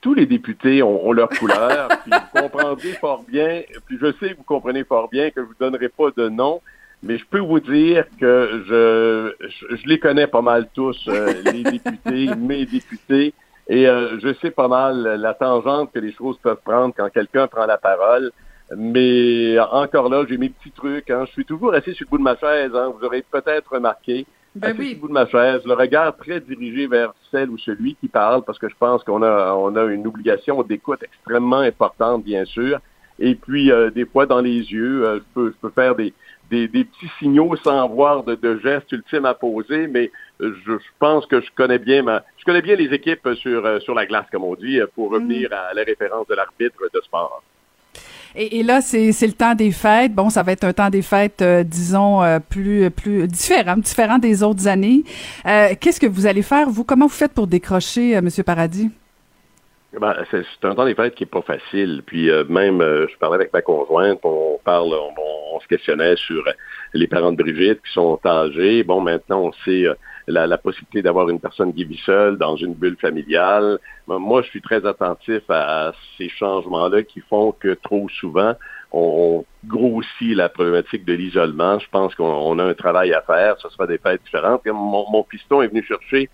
tous les députés ont, ont leur couleur. puis vous comprendrez fort bien, puis je sais que vous comprenez fort bien que je vous donnerai pas de nom, mais je peux vous dire que je, je, je les connais pas mal tous, euh, les députés, mes députés. Et euh, je sais pas mal la tangente que les choses peuvent prendre quand quelqu'un prend la parole. Mais encore là, j'ai mes petits trucs. Hein. Je suis toujours assis sur le bout de ma chaise. Hein. Vous aurez peut-être remarqué. Ben assis sur le bout de ma chaise, le regard très dirigé vers celle ou celui qui parle, parce que je pense qu'on a, on a une obligation d'écoute extrêmement importante, bien sûr. Et puis, euh, des fois, dans les yeux, euh, je, peux, je peux faire des, des, des petits signaux sans avoir de, de gestes ultimes à poser, mais je, pense que je connais bien ma, je connais bien les équipes sur, euh, sur la glace, comme on dit, pour revenir à la référence de l'arbitre de sport. Et, et là, c'est le temps des fêtes. Bon, ça va être un temps des fêtes, euh, disons, euh, plus plus différent, différent des autres années. Euh, Qu'est-ce que vous allez faire, vous? Comment vous faites pour décrocher, Monsieur Paradis? Ben, c'est un temps des fêtes qui est pas facile. Puis même, je parlais avec ma conjointe, on parle, on, on- on se questionnait sur les parents de Brigitte qui sont âgés. Bon, maintenant, on sait la, la possibilité d'avoir une personne qui vit seule dans une bulle familiale. Moi, je suis très attentif à, ces changements-là qui font que trop souvent, on, grossit la problématique de l'isolement. Je pense qu'on on a un travail à faire. Ce sera des fêtes différentes. Mon, mon piston est venu chercher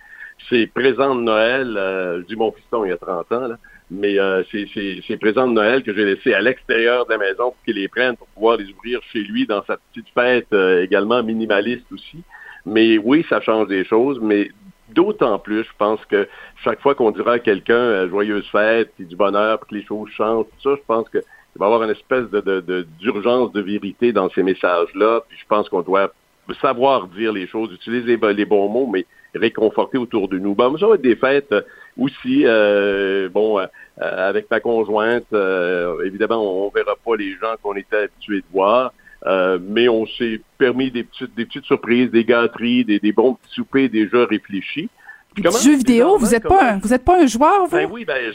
ses présents de Noël, euh, je dis mon piston il y a 30 ans, là, mais euh, ces présents de Noël que j'ai laissés à l'extérieur de la maison pour qu'il les prenne pour pouvoir les ouvrir chez lui dans sa petite fête euh, également minimaliste aussi. Mais oui, ça change des choses, mais d'autant plus, je pense que chaque fois qu'on dira à quelqu'un euh, joyeuse fête, puis du bonheur, puis que les choses changent, tout ça, je pense que il va y avoir une espèce de de- de- d'urgence de, vérité dans ces messages-là. Puis je pense qu'on doit savoir dire les choses, utiliser les, bons mots, mais réconforter autour de nous. Bon, ça va être des fêtes euh, aussi, euh, bon, euh, avec ma conjointe, euh, évidemment, on verra pas les gens qu'on était habitués de voir, euh, mais on s'est permis des petites, des petites surprises, des gâteries, des, des bons petits soupers déjà réfléchis. Comment- Jeux vidéo, vous êtes pas un, vous êtes pas un joueur, vous? ben oui, ben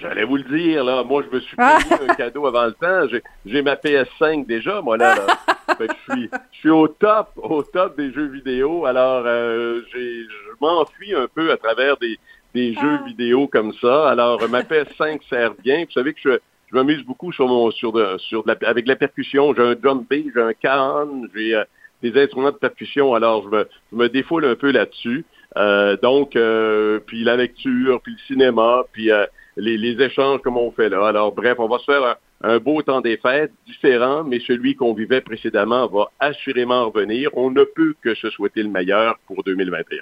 j'allais vous le dire là. Moi, je me suis Ah! payé un cadeau avant le temps. J'ai- ma PS5 déjà, moi là. là. Fait que je suis, je suis au top, au top des jeux vidéo. Alors, euh, j'ai- je m'enfuis un peu à travers des, des jeux vidéo comme ça. Alors, ma PS5 sert bien. Vous savez que je, je m'amuse beaucoup sur mon sur de, sur de la, avec la percussion. J'ai un drum bass, j'ai un can, j'ai euh, des instruments de percussion. Alors, je me, je me défoule un peu là-dessus. Euh, donc, euh, puis la lecture, puis le cinéma, puis euh, les, les, échanges comme on fait là. Alors, bref, on va se faire un, un beau temps des fêtes, différent, mais celui qu'on vivait précédemment va assurément revenir. On ne peut que se souhaiter le meilleur pour 2021.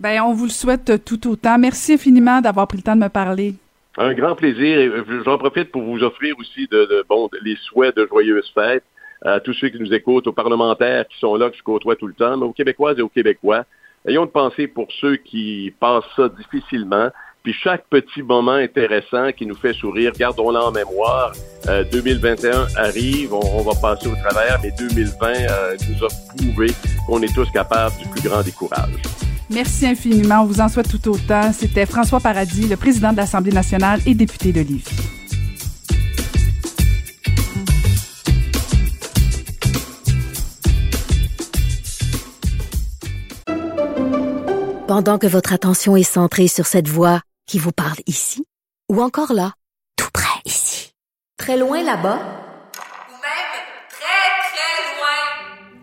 Ben, on vous le souhaite tout autant. Merci infiniment d'avoir pris le temps de me parler. Un grand plaisir. J'en profite pour vous offrir aussi de, de bon les souhaits de joyeuses fêtes à tous ceux qui nous écoutent, aux parlementaires qui sont là, que je côtoie tout le temps, mais aux Québécoises et aux Québécois. Ayons de penser pour ceux qui passent ça difficilement. Puis chaque petit moment intéressant qui nous fait sourire, gardons-le en mémoire. Euh, 2021 arrive, on, va passer au travers, mais 2020 euh, nous a prouvé qu'on est tous capables du plus grand des. Merci infiniment. On vous en souhaite tout autant. C'était François Paradis, le président de l'Assemblée nationale et député de Lévis. Pendant que votre attention est centrée sur cette voix qui vous parle ici, ou encore là, tout près ici, très loin là-bas, ou même très, très loin,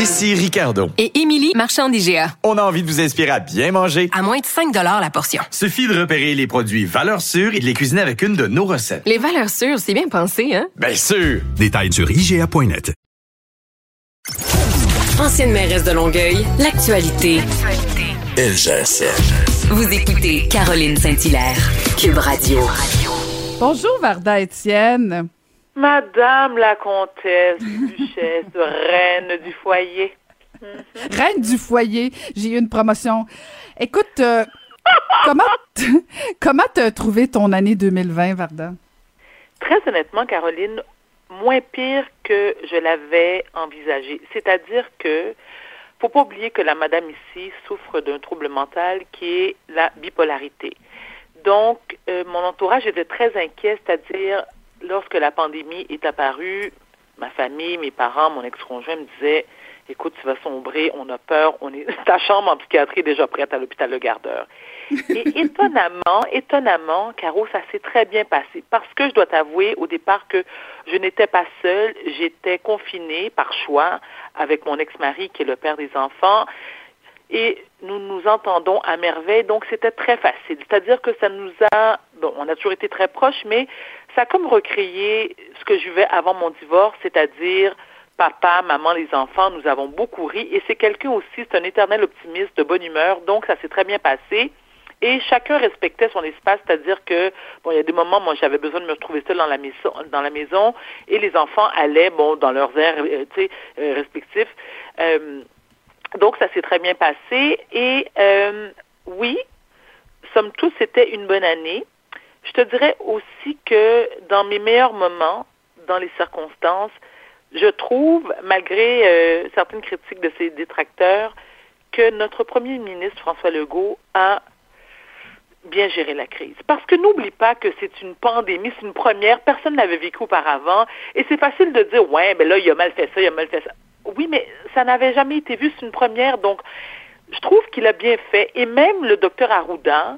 Ici Ricardo. Et Émilie, marchand d'IGA. On a envie de vous inspirer à bien manger. À moins de 5 la portion. Suffit de repérer les produits valeurs sûres et de les cuisiner avec une de nos recettes. Les valeurs sûres, c'est bien pensé, hein? Bien sûr! Détails sur IGA.net. Ancienne mairesse de Longueuil, l'actualité. LGS. Vous écoutez Caroline Saint-Hilaire, Cube Radio. Bonjour Varda Étienne. Madame la comtesse, duchesse, reine du foyer. Reine du foyer, j'ai eu une promotion. Écoute, euh, comment comment t'as trouvé ton année 2020, Varda? Très honnêtement, Caroline, moins pire que je l'avais envisagé. C'est-à-dire que faut pas oublier que la madame ici souffre d'un trouble mental qui est la bipolarité. Donc, euh, mon entourage était très inquiet, c'est-à-dire lorsque la pandémie est apparue, ma famille, mes parents, mon ex-conjoint me disaient Écoute, tu vas sombrer, on a peur, on est ta chambre en psychiatrie est déjà prête à l'hôpital Le Gardeur. Et étonnamment, étonnamment, Caro, ça s'est très bien passé. Parce que je dois t'avouer au départ que je n'étais pas seule, j'étais confinée par choix avec mon ex-mari qui est le père des enfants et nous nous entendons à merveille, donc c'était très facile. C'est-à-dire que ça nous a, bon, on a toujours été très proches, mais ça a comme recréé ce que je vivais avant mon divorce, c'est-à-dire papa, maman, les enfants, nous avons beaucoup ri, et c'est quelqu'un aussi, c'est un éternel optimiste, de bonne humeur, donc ça s'est très bien passé. Et chacun respectait son espace, c'est-à-dire que bon, il y a des moments, moi, j'avais besoin de me retrouver seule dans la maison, dans la maison, et les enfants allaient, bon, dans leurs airs, euh, tu sais, euh, respectifs. Euh, donc, ça s'est très bien passé. Et oui, somme toute, c'était une bonne année. Je te dirais aussi que dans mes meilleurs moments, dans les circonstances, je trouve, malgré euh, certaines critiques de ses détracteurs, que notre premier ministre, François Legault, a bien géré la crise. Parce que n'oublie pas que c'est une pandémie, c'est une première, personne n'avait vécu auparavant, et c'est facile de dire, ouais, mais là, il a mal fait ça, il a mal fait ça. Oui, mais ça n'avait jamais été vu, c'est une première, donc je trouve qu'il a bien fait. Et même le docteur Arruda,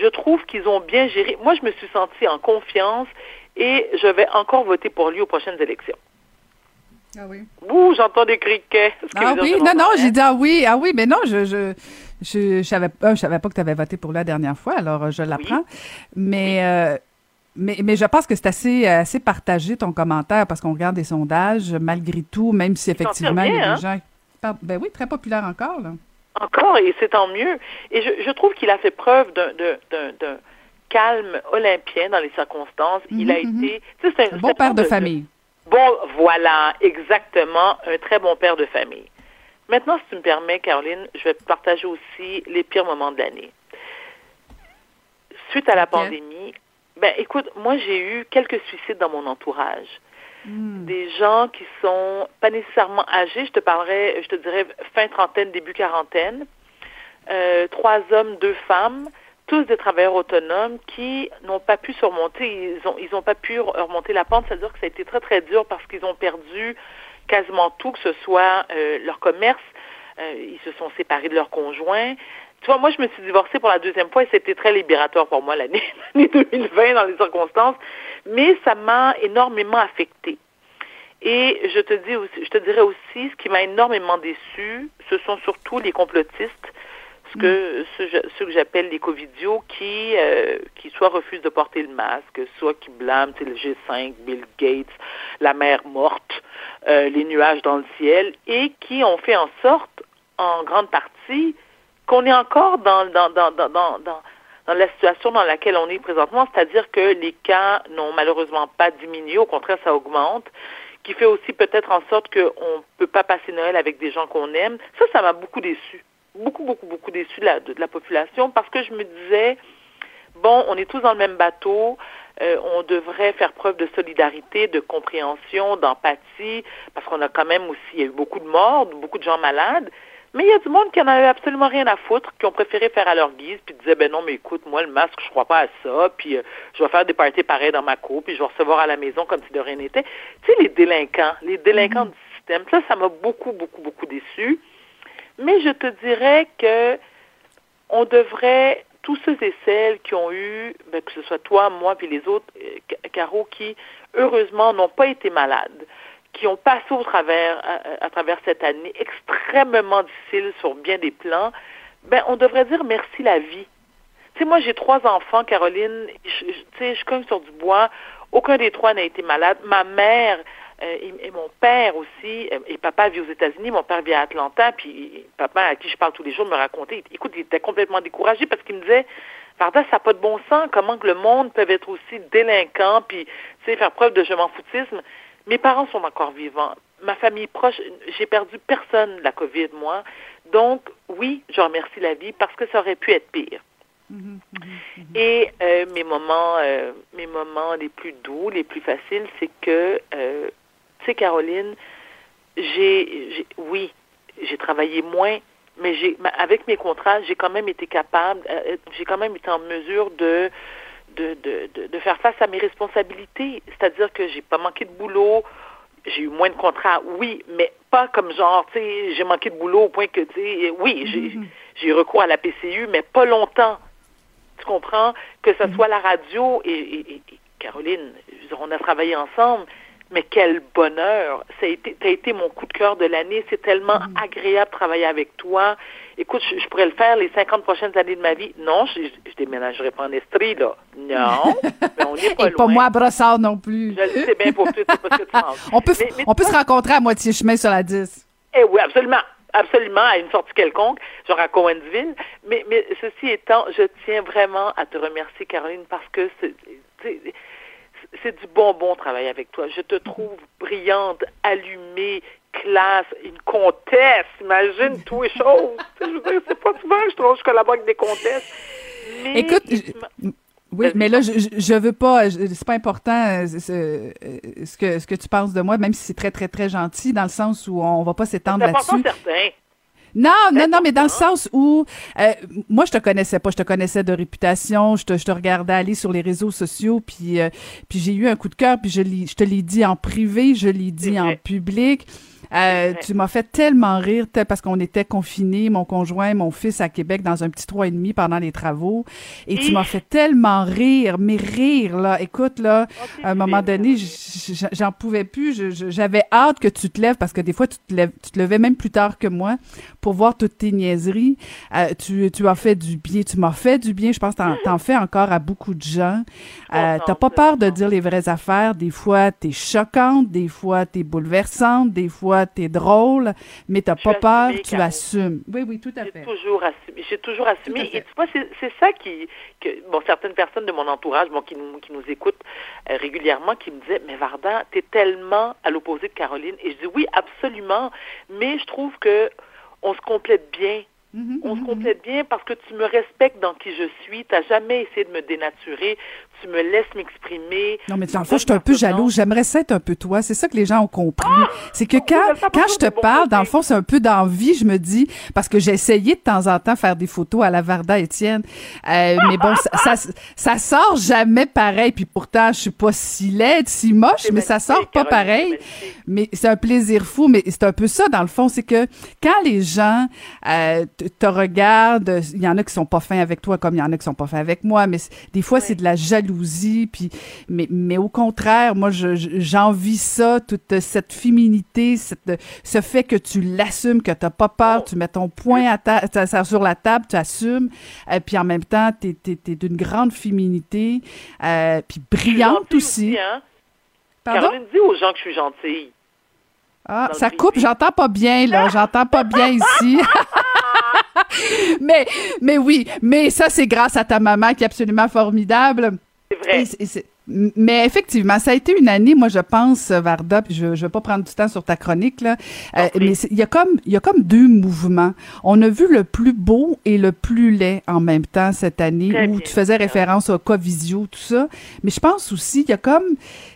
je trouve qu'ils ont bien géré. Moi, je me suis sentie en confiance et je vais encore voter pour lui aux prochaines élections. Ah oui. Ouh, j'entends des criquets. Ah oui, non, non, j'ai dit ah oui, ah oui, mais non, je, je, je, je savais, euh, je savais pas que tu avais voté pour lui la dernière fois, alors euh, je l'apprends. Mais, euh, mais, mais je pense que c'est assez, assez partagé ton commentaire parce qu'on regarde des sondages, malgré tout, même si effectivement il y a des gens. Hein? Ben oui, très populaire encore, là. Encore, et c'est tant mieux. Et je, je trouve qu'il a fait preuve d'un calme olympien dans les circonstances. Il a mm -hmm. été. C'est un, un bon père de, de famille. Bon, voilà, exactement, un très bon père de famille. Maintenant, si tu me permets, Caroline, je vais partager aussi les pires moments de l'année. Suite à la pandémie, ben écoute, moi j'ai eu quelques suicides dans mon entourage. Des gens qui sont pas nécessairement âgés, je te parlerai, je te dirais fin trentaine, début quarantaine, euh, trois hommes, deux femmes, tous des travailleurs autonomes qui n'ont pas pu surmonter, ils ont, ils ont pas pu remonter la pente, c'est-à-dire que ça a été très très dur parce qu'ils ont perdu quasiment tout, que ce soit euh, leur commerce, euh, ils se sont séparés de leurs conjoints. Tu vois, moi, je me suis divorcée pour la deuxième fois et c'était très libératoire pour moi l'année 2020 dans les circonstances, mais ça m'a énormément affectée. Et je te dis aussi, je te dirais aussi, ce qui m'a énormément déçu, ce sont surtout les complotistes, ce que ceux, ceux que j'appelle les covidios, qui euh, qui soit refusent de porter le masque, soit qui blâment le G5, Bill Gates, la mer morte, euh, les nuages dans le ciel, et qui ont fait en sorte, en grande partie, qu'on est encore dans dans dans dans dans, dans la situation dans laquelle on est présentement, c'est-à-dire que les cas n'ont malheureusement pas diminué, au contraire, ça augmente, qui fait aussi peut-être en sorte qu'on ne peut pas passer Noël avec des gens qu'on aime. Ça, ça m'a beaucoup déçu. Beaucoup, beaucoup, beaucoup déçu de la, de la population parce que je me disais, bon, on est tous dans le même bateau, euh, on devrait faire preuve de solidarité, de compréhension, d'empathie, parce qu'on a quand même aussi, il y a eu beaucoup de morts, beaucoup de gens malades, mais il y a du monde qui en avait absolument rien à foutre, qui ont préféré faire à leur guise, puis disaient ben non, mais écoute, moi le masque, je crois pas à ça, puis euh, je vais faire des parties pareilles dans ma cour, puis je vais recevoir à la maison comme si de rien n'était. Tu sais, les délinquants, les délinquants du système, ça, ça m'a beaucoup, beaucoup, beaucoup déçu. Mais je te dirais que on devrait tous ceux et celles qui ont eu, ben, que ce soit toi, moi, puis les autres, euh, Caro, qui heureusement n'ont pas été malades, qui ont passé au travers, à, à, travers cette année extrêmement difficile sur bien des plans, ben, on devrait dire merci la vie. Tu sais, moi, j'ai trois enfants, Caroline, tu sais, je cogne sur du bois, aucun des trois n'a été malade. Ma mère euh, et, et, mon père aussi, euh, et papa vit aux États-Unis, mon père vit à Atlanta, puis papa, à qui je parle tous les jours, me racontait, écoute, il était complètement découragé parce qu'il me disait, Varda, ça n'a pas de bon sens, comment que le monde peut être aussi délinquant, puis, tu sais, faire preuve de je m'en foutisme. Mes parents sont encore vivants. Ma famille proche, j'ai perdu personne de la COVID, moi. Donc, oui, je remercie la vie parce que ça aurait pu être pire. Mm -hmm, Et euh, mes moments, euh, mes moments les plus doux, les plus faciles, c'est que, euh, tu sais, Caroline, j'ai, oui, j'ai travaillé moins, mais j'ai, avec mes contrats, j'ai quand même été capable, j'ai quand même été en mesure de de, de, de, de, faire face à mes responsabilités. C'est-à-dire que j'ai pas manqué de boulot, j'ai eu moins de contrats, oui, mais pas comme genre, tu sais, j'ai manqué de boulot au point que, tu sais, oui, j'ai eu recours à la PCU, mais pas longtemps. Tu comprends? Que ce soit la radio et, et, et Caroline, on a travaillé ensemble, mais quel bonheur! Ça a été, ça a été mon coup de cœur de l'année. C'est tellement mm agréable de travailler avec toi. Écoute, je, je, pourrais le faire les 50 prochaines années de ma vie. Non, je, je déménagerai pas en Estrie, là. Non, mais on n'est pas Et loin. pas moi à Brossard non plus. Je le sais bien pour toi, c'est pas ce que tu penses. on peut, mais, mais on peut se rencontrer à moitié chemin sur la 10. Eh oui, absolument. Absolument, à une sortie quelconque, genre à Cowansville. Mais, mais ceci étant, je tiens vraiment à te remercier, Caroline, parce que c'est du bonbon travailler avec toi. Je te trouve brillante, allumée, classe, une comtesse. Imagine tous les choses. je veux dire, c'est pas souvent que je trouve que je collabore avec des comtesses. Mais Écoute, je... Oui, mais là, je, je veux pas, c'est pas important ce, ce, que, ce que tu penses de moi, même si c'est très, très, très gentil, dans le sens où on va pas s'étendre là-dessus. certain. Non, non, non, mais dans le sens où euh, moi je te connaissais pas, je te connaissais de réputation, je te, je te regardais aller sur les réseaux sociaux, puis euh, puis j'ai eu un coup de cœur, puis je, je te l'ai dit en privé, je l'ai dit en public. Euh, tu m'as fait tellement rire parce qu'on était confinés, mon conjoint, mon fils à Québec dans un petit trois et demi pendant les travaux, et tu m'as fait tellement rire, mais rire là. Écoute là, à un moment donné, j'en pouvais plus. J'avais hâte que tu te lèves parce que des fois tu te lèves, tu te levais même plus tard que moi pour voir toutes tes niaiseries. Euh, tu, tu as fait du bien, tu m'as fait du bien. Je pense que t'en, t'en fais encore à beaucoup de gens. Euh, t'as pas peur de dire les vraies affaires. Des fois t'es choquante, des fois t'es bouleversante, des fois t'es drôle, mais t'as pas peur, tu assumes. Oui, oui, tout à j'ai fait. Toujours assumé, j'ai toujours assumé. Et tu vois, c'est, c'est ça qui, que, bon, certaines personnes de mon entourage, bon, qui nous, qui nous écoutent euh, régulièrement, qui me disaient, mais Varda, t'es tellement à l'opposé de Caroline. Et je dis oui, absolument. Mais je trouve que on se complète bien. Mm-hmm, on se complète bien parce que tu me respectes dans qui je suis. Tu n'as jamais essayé de me dénaturer. Tu me laisses m'exprimer. Non, mais dans le fond, je suis un peu jaloux. J'aimerais ça être un peu toi. C'est ça que les gens ont compris. c'est que quand, quand je te parle, dans le fond, c'est un peu d'envie, je me dis, parce que j'ai essayé de temps en temps faire des photos à la Varda Étienne. Euh, mais bon, ça, ça, ça sort jamais pareil. Puis pourtant, je suis pas si laide, si moche, mais ça sort pas pareil. Mais c'est un plaisir fou. Mais c'est un peu ça, dans le fond. C'est que quand les gens euh, te, regardent, il y en a qui sont pas fins avec toi comme il y en a qui sont pas fins avec moi. Mais des fois, c'est de la jalousie. Puis, mais, mais au contraire, moi, je- je- j'envie ça, toute cette féminité, cette, ce fait que tu l'assumes, que t'as pas peur, tu mets ton poing à ta, ta- ta- sur la table, tu assumes. Euh, puis en même temps, t'es es, d'une grande féminité, euh, puis brillante aussi. Hein? Pardon? Caroline, dis aux gens que je suis gentille. Ah, ça coupe, j'entends pas bien, là. J'entends pas bien ici. mais, mais oui, mais ça, c'est grâce à ta maman qui est absolument formidable. Vrai. Et et mais effectivement, ça a été une année, moi, je pense, Varda, puis je ne vais pas prendre du temps sur ta chronique, là. euh, mais il y, a comme, y a comme deux mouvements. On a vu le plus beau et le plus laid en même temps cette année, Très où bien. tu faisais référence au Covisio, tout ça. Mais je pense aussi, il y a comme,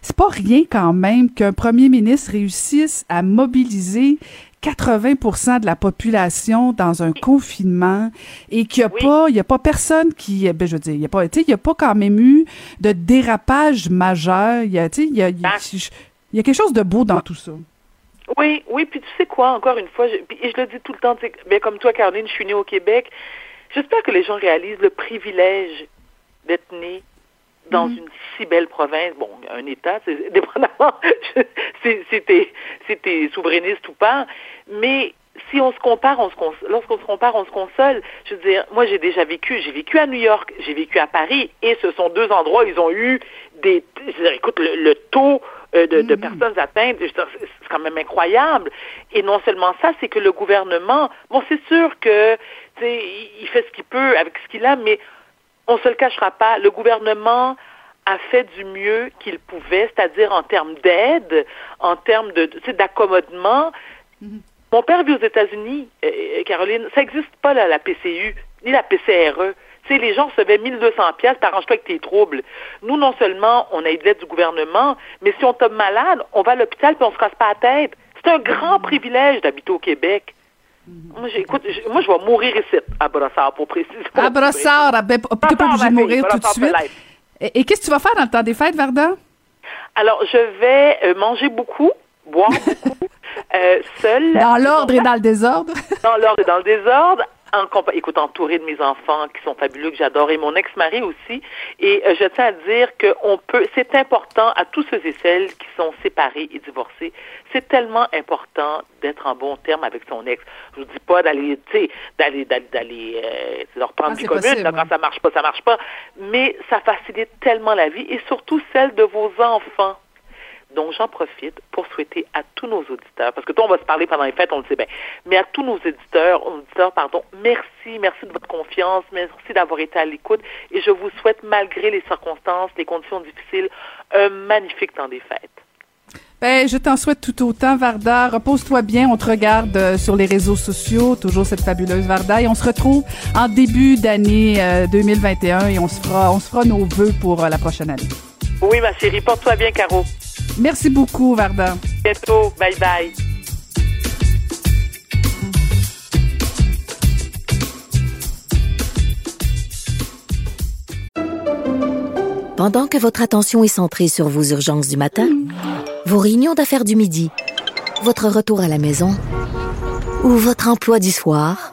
c'est pas rien quand même qu'un premier ministre réussisse à mobiliser 80% de la population dans un confinement et qu'il n'y a pas, il y a pas personne qui, ben, je veux dire, il y a pas, tu sais, il a pas quand même eu de dérapage majeur. Il y a, tu sais, il y a, il y a- il y a quelque chose de beau dans tout ça. Oui, oui, puis tu sais quoi, encore une fois, je, et je le dis tout le temps, tu sais, comme toi, Caroline, je suis née au Québec. J'espère que les gens réalisent le privilège d'être né dans une si belle province. Bon, un État, c'est dépendamment si, t'es souverainiste ou pas. Mais si on se compare, on se cons- lorsqu'on se compare, on se console. Je veux dire, moi j'ai déjà vécu, j'ai vécu à New York, j'ai vécu à Paris, et ce sont deux endroits où ils ont eu des. Je veux dire, écoute, le, le taux euh, de, de personnes atteintes, c'est quand même incroyable. Et non seulement ça, c'est que le gouvernement, bon, c'est sûr que tu sais, il fait ce qu'il peut avec ce qu'il a, mais on se le cachera pas, le gouvernement a fait du mieux qu'il pouvait, c'est-à-dire en termes d'aide, en termes de, tu sais, d'accommodement. Mon père vit aux États-Unis, euh, euh, Caroline, ça n'existe pas là, la PCU, ni la PCRE. Tu sais, les gens recevaient 1200 pièces, t'arranges-toi avec tes troubles. Nous, non seulement, on a eu de l'aide du gouvernement, mais si on tombe malade, on va à l'hôpital puis on se casse pas la tête. C'est un grand privilège d'habiter au Québec. Moi, j'ai- écoute, j'ai- moi, je vais mourir ici, à Brossard, pour préciser. À Brossard, ben, t'es pas obligé de mourir tout de suite. Et qu'est-ce que tu vas faire dans le temps des fêtes, Varda? Alors, je vais euh, manger beaucoup, boire beaucoup, euh, seule. Dans l'ordre et dans le désordre? Dans l'ordre et dans le désordre. En écoute, entourée de mes enfants qui sont fabuleux, que j'adore, et mon ex-mari aussi. Et euh, je tiens à dire que on peut, c'est important à tous ceux et celles qui sont séparés et divorcés. C'est tellement important d'être en bon terme avec son ex. Je vous dis pas d'aller, tu sais, d'aller, d'aller, d'aller euh, leur prendre Ah, du c'est commune. possible, là, ouais. Quand ça marche pas, ça marche pas. Mais ça facilite tellement la vie et surtout celle de vos enfants. Donc, j'en profite pour souhaiter à tous nos auditeurs, parce que toi, on va se parler pendant les fêtes, on le sait bien, mais à tous nos éditeurs, auditeurs, pardon, merci, merci de votre confiance, merci d'avoir été à l'écoute, et je vous souhaite, malgré les circonstances, les conditions difficiles, un magnifique temps des fêtes. Ben, je t'en souhaite tout autant, Varda. Repose-toi bien. On te regarde euh, sur les réseaux sociaux, toujours cette fabuleuse Varda. Et on se retrouve en début d'année euh, 2021 et on se fera, on se fera nos vœux pour euh, la prochaine année. Oui, ma chérie, porte-toi bien, Caro. Merci beaucoup, Varda. Bientôt. Bye bye. Pendant que votre attention est centrée sur vos urgences du matin, vos réunions d'affaires du midi, votre retour à la maison ou votre emploi du soir,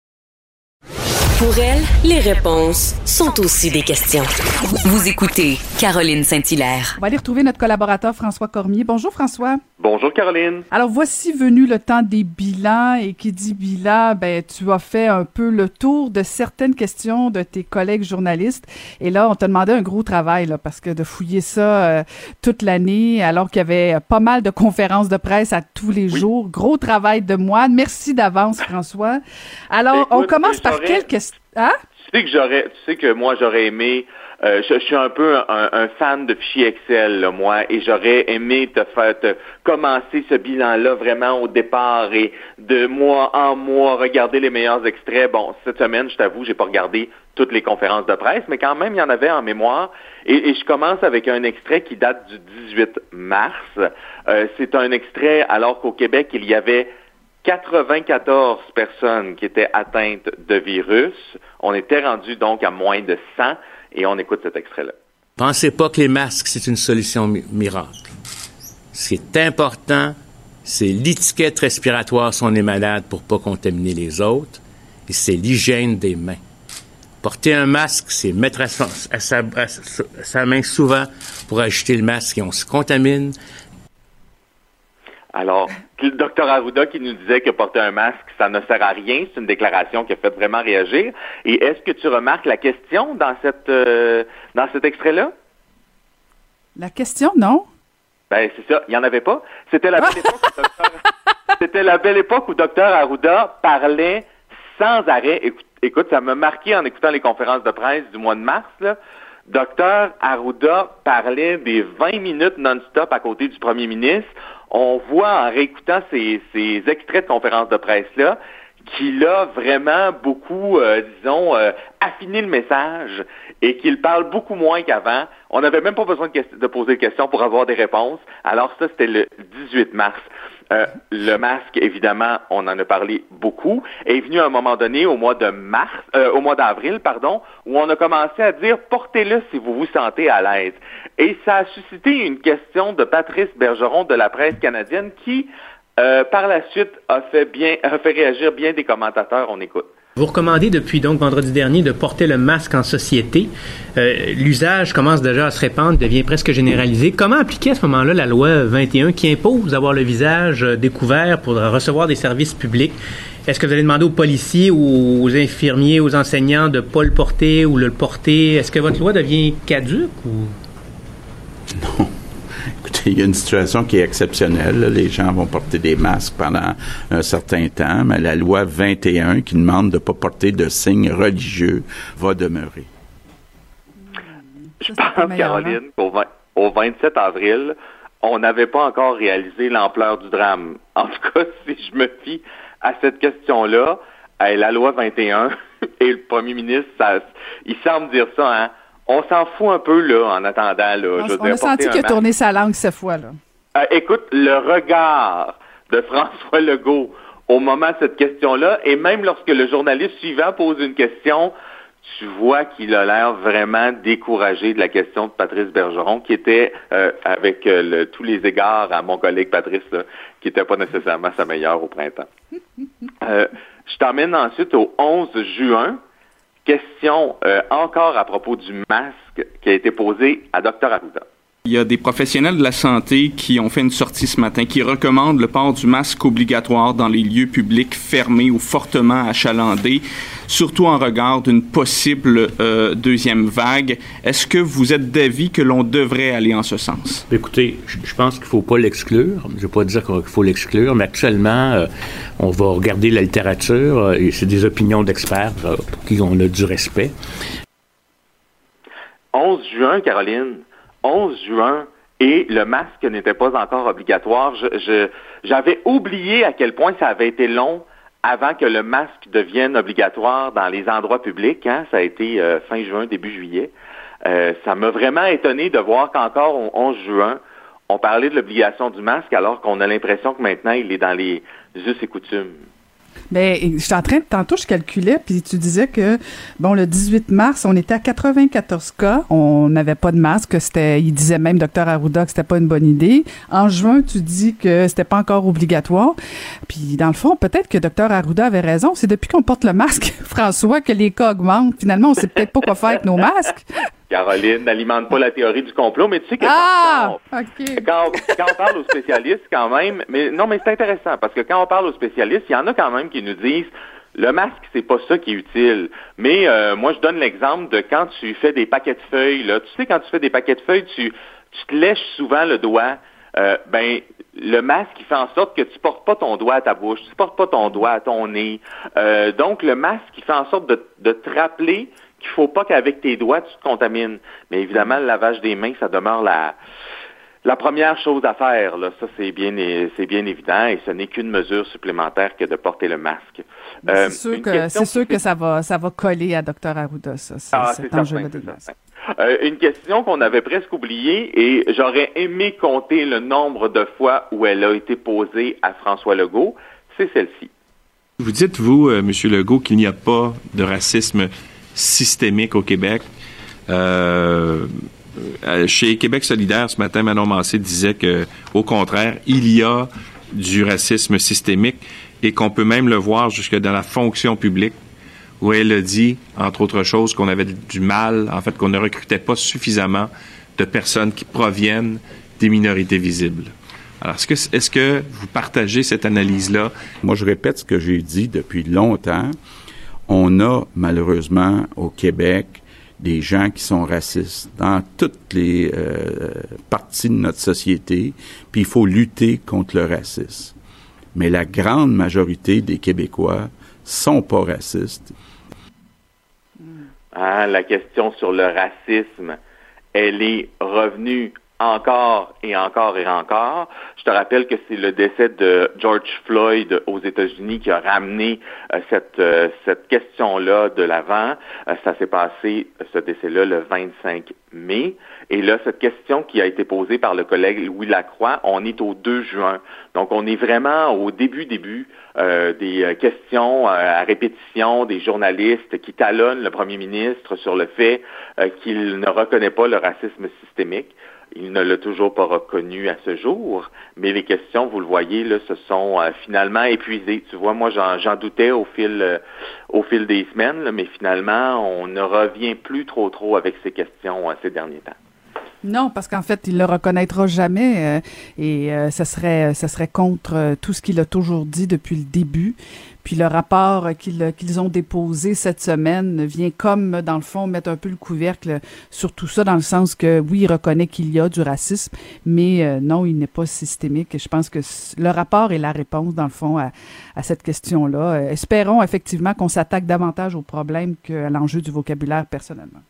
Pour elle, les réponses sont aussi des questions. Vous écoutez Caroline Saint-Hilaire. On va aller retrouver notre collaborateur François Cormier. Bonjour François. Bonjour Caroline. Alors voici venu le temps des bilans et qui dit bilan, ben tu as fait un peu le tour de certaines questions de tes collègues journalistes et là on t'a demandé un gros travail là parce que de fouiller ça euh, toute l'année alors qu'il y avait pas mal de conférences de presse à tous les jours, gros travail de moine. Merci d'avance François. Alors on commence par quelle question? Hein? Tu sais que j'aurais, tu sais que moi j'aurais aimé euh, je, suis un peu un, fan de fichiers Excel, moi, et j'aurais aimé te faire te commencer ce bilan-là vraiment au départ et de mois en mois regarder les meilleurs extraits. Bon, cette semaine, je t'avoue, j'ai pas regardé toutes les conférences de presse, mais quand même, il y en avait en mémoire. Et, je commence avec un extrait qui date du 18 mars. Euh, c'est un extrait alors qu'au Québec, il y avait 94 personnes qui étaient atteintes de virus. On était rendu donc à moins de 100 et on écoute cet extrait-là. Pensez pas que les masques, c'est une solution miracle. Ce qui est important, c'est l'étiquette respiratoire si on est malade pour pas contaminer les autres, et c'est l'hygiène des mains. Porter un masque, c'est mettre à, sa, main souvent pour ajouter le masque et on se contamine. Alors, le docteur Arruda qui nous disait que porter un masque, ça ne sert à rien, c'est une déclaration qui a fait vraiment réagir. Et est-ce que tu remarques la question dans cette euh, dans cet extrait-là? La question, non? Ben, c'est ça, il n'y en avait pas. C'était la belle époque où docteur... C'était la belle époque où docteur Arruda parlait sans arrêt. Écoute, ça m'a marqué en écoutant les conférences de presse du mois de mars, là. Docteur Arruda parlait des 20 minutes non-stop à côté du premier ministre on voit en réécoutant ces, extraits de conférences de presse-là qu'il a vraiment beaucoup, euh, disons, euh, affiné le message et qu'il parle beaucoup moins qu'avant. On n'avait même pas besoin de, de, poser de questions pour avoir des réponses. Alors ça, c'était le 18 mars. Euh, le masque, évidemment, on en a parlé beaucoup, est venu à un moment donné au mois de mars, euh, au mois d'avril, pardon, où on a commencé à dire portez-le si vous vous sentez à l'aise. Et ça a suscité une question de Patrice Bergeron de la presse canadienne qui, euh, par la suite, a fait bien, a fait réagir bien des commentateurs. On écoute. Vous recommandez depuis donc vendredi dernier de porter le masque en société. Euh, l'usage commence déjà à se répandre, devient presque généralisé. Comment appliquer à ce moment-là la loi 21 qui impose d'avoir le visage euh, découvert pour recevoir des services publics? Est-ce que vous allez demander aux policiers aux infirmiers, aux enseignants de ne pas le porter ou le porter? Est-ce que votre loi devient caduque ou... Non il y a une situation qui est exceptionnelle. Les gens vont porter des masques pendant un certain temps, mais la loi 21 qui demande de ne pas porter de signes religieux va demeurer. Je pense, Caroline, qu'au au 27 avril, on n'avait pas encore réalisé l'ampleur du drame. En tout cas, si je me fie à cette question-là, la loi 21 et le premier ministre, ça, il semble dire ça, hein, on s'en fout un peu, là, en attendant, là. On, a senti qu'il a tourné sa langue cette fois, là. Euh, écoute, le regard de François Legault au moment de cette question-là, et même lorsque le journaliste suivant pose une question, tu vois qu'il a l'air vraiment découragé de la question de Patrice Bergeron, qui était, euh, avec euh, tous les égards à mon collègue Patrice, qui n'était pas nécessairement sa meilleure au printemps. je t'emmène ensuite au 11 juin, question euh, encore à propos du masque qui a été posée à Dr. Arruda. Il y a des professionnels de la santé qui ont fait une sortie ce matin qui recommandent le port du masque obligatoire dans les lieux publics fermés ou fortement achalandés, surtout en regard d'une possible euh, deuxième vague. Est-ce que vous êtes d'avis que l'on devrait aller en ce sens? Écoutez, je pense qu'il ne faut pas l'exclure. Je ne vais pas dire qu'il faut l'exclure, mais actuellement, euh, on va regarder la littérature euh, et c'est des opinions d'experts pour qui on a du respect. 11 juin, Caroline. 11 juin et le masque n'était pas encore obligatoire. j'avais oublié à quel point ça avait été long avant que le masque devienne obligatoire dans les endroits publics. Hein. Ça a été euh, fin juin, début juillet. Euh, ça m'a vraiment étonné de voir qu'encore au 11 juin, on parlait de l'obligation du masque alors qu'on a l'impression que maintenant il est dans les us et coutumes. Ben, je suis en train de, tantôt, je calculais, puis tu disais que, bon, le 18 mars, on était à 94 cas, on n'avait pas de masque, c'était, il disait même, docteur Arruda, que c'était pas une bonne idée. En juin, tu dis que c'était pas encore obligatoire. Puis, dans le fond, peut-être que docteur Arruda avait raison. C'est depuis qu'on porte le masque, François, que les cas augmentent. Finalement, on sait peut-être pas quoi faire avec nos masques. Caroline n'alimente pas la théorie du complot, mais tu sais que Ah! quand, quand, quand on parle aux spécialistes, quand même, mais non, mais c'est intéressant parce que quand on parle aux spécialistes, il y en a quand même qui nous disent le masque, c'est pas ça qui est utile. Mais euh, moi, je donne l'exemple de quand tu fais des paquets de feuilles. Là. Tu sais, quand tu fais des paquets de feuilles, tu, tu te lèches souvent le doigt. Euh, ben, le masque, il fait en sorte que tu portes pas ton doigt à ta bouche, tu portes pas ton doigt à ton nez. Euh, donc, le masque, il fait en sorte de, de te rappeler qu'il faut pas qu'avec tes doigts, tu te contamines. Mais évidemment, le lavage des mains, ça demeure la, la première chose à faire. Là. Ça, c'est bien, c'est bien évident et ce n'est qu'une mesure supplémentaire que de porter le masque. Euh, c'est sûr que, c'est sûr que ça va, ça va coller à Dr. Arruda, ça, Ah, cet enjeu-là des masques. Euh, une question qu'on avait presque oubliée et j'aurais aimé compter le nombre de fois où elle a été posée à François Legault, c'est celle-ci. Vous dites, vous, euh, Monsieur Legault, qu'il n'y a pas de racisme systémique au Québec. Euh, euh, chez Québec solidaire, ce matin, Manon Massé disait que, au contraire, il y a du racisme systémique et qu'on peut même le voir jusque dans la fonction publique, où elle a dit, entre autres choses, qu'on avait du mal, en fait, qu'on ne recrutait pas suffisamment de personnes qui proviennent des minorités visibles. Alors, est-ce que, est-ce que vous partagez cette analyse-là? Moi, je répète ce que j'ai dit depuis longtemps. On a malheureusement au Québec des gens qui sont racistes dans toutes les euh, parties de notre société, puis il faut lutter contre le racisme. Mais la grande majorité des Québécois sont pas racistes. Hein, la question sur le racisme, elle est revenue encore et encore et encore. Je te rappelle que c'est le décès de George Floyd aux États-Unis qui a ramené euh, cette, euh, cette question-là de l'avant. Euh, ça s'est passé, ce décès-là, le 25 mai. Et là, cette question qui a été posée par le collègue Louis Lacroix, on est au 2 juin. Donc, on est vraiment au début, début euh, des euh, questions euh, à répétition des journalistes qui talonnent le premier ministre sur le fait euh, qu'il ne reconnaît pas le racisme systémique. Il ne l'a toujours pas reconnu à ce jour, mais les questions, vous le voyez, là, se sont euh, finalement épuisées. Tu vois, moi, j'en, doutais au fil, euh, au fil des semaines, mais finalement, on ne revient plus trop trop avec ces questions euh, ces derniers temps. Non, parce qu'en fait, il le reconnaîtra jamais euh, et euh, ça serait ça serait contre euh, tout ce qu'il a toujours dit depuis le début. Puis le rapport euh, qu'ils qu'ils ont déposé cette semaine vient comme dans le fond mettre un peu le couvercle sur tout ça dans le sens que oui, il reconnaît qu'il y a du racisme, mais euh, non, il n'est pas systémique. Et je pense que le rapport est la réponse dans le fond à, à cette question-là. Euh, espérons effectivement qu'on s'attaque davantage au problème qu'à l'enjeu du vocabulaire personnellement.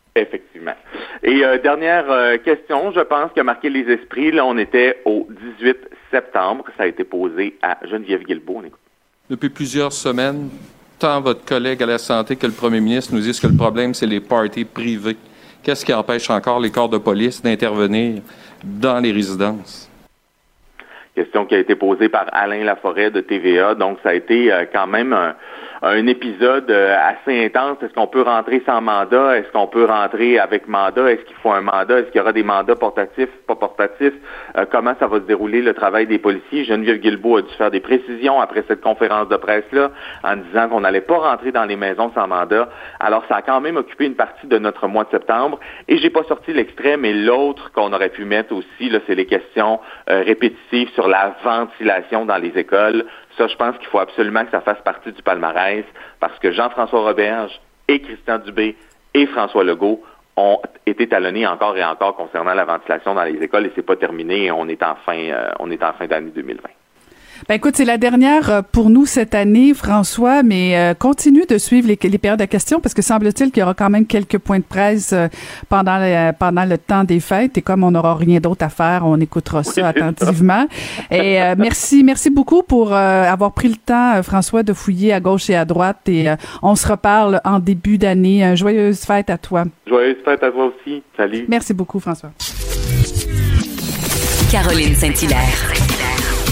Et euh, dernière euh, question, je pense, qui a marqué les esprits. Là, on était au 18 septembre. Ça a été posé à Geneviève Guilbeault. Depuis plusieurs semaines, tant votre collègue à la santé que le premier ministre nous disent que le problème, c'est les parties privées. Qu'est-ce qui empêche encore les corps de police d'intervenir dans les résidences? Question qui a été posée par Alain Laforêt de TVA. Donc, ça a été euh, quand même un, un épisode euh, assez intense. Est-ce qu'on peut rentrer sans mandat? Est-ce qu'on peut rentrer avec mandat? Est-ce qu'il faut un mandat? Est-ce qu'il y aura des mandats portatifs, pas portatifs? Euh, comment ça va se dérouler le travail des policiers? Geneviève Guilbeault a dû faire des précisions après cette conférence de presse-là en disant qu'on n'allait pas rentrer dans les maisons sans mandat. Alors, ça a quand même occupé une partie de notre mois de septembre. Et j'ai pas sorti l'extrait, mais l'autre qu'on aurait pu mettre aussi, là, c'est les questions euh, répétitives sur la ventilation dans les écoles. Ça, je pense qu'il faut absolument que ça fasse partie du palmarès parce que Jean-François Roberge et Christian Dubé et François Legault ont été talonnés encore et encore concernant la ventilation dans les écoles et c'est pas terminé on est en fin, euh, on est en fin d'année 2020. Ben écoute, c'est la dernière euh, pour nous cette année, François, mais euh, continue de suivre les, les périodes de questions parce que semble-t-il qu'il y aura quand même quelques points de presse euh, pendant le, pendant le temps des fêtes et comme on n'aura rien d'autre à faire, on écoutera ça attentivement. Et euh, merci, merci beaucoup pour euh, avoir pris le temps, François, de fouiller à gauche et à droite et euh, on se reparle en début d'année. Joyeuse fête à toi. Joyeuse fête à toi aussi. Salut. Merci beaucoup, François. Caroline Saint-Hilaire.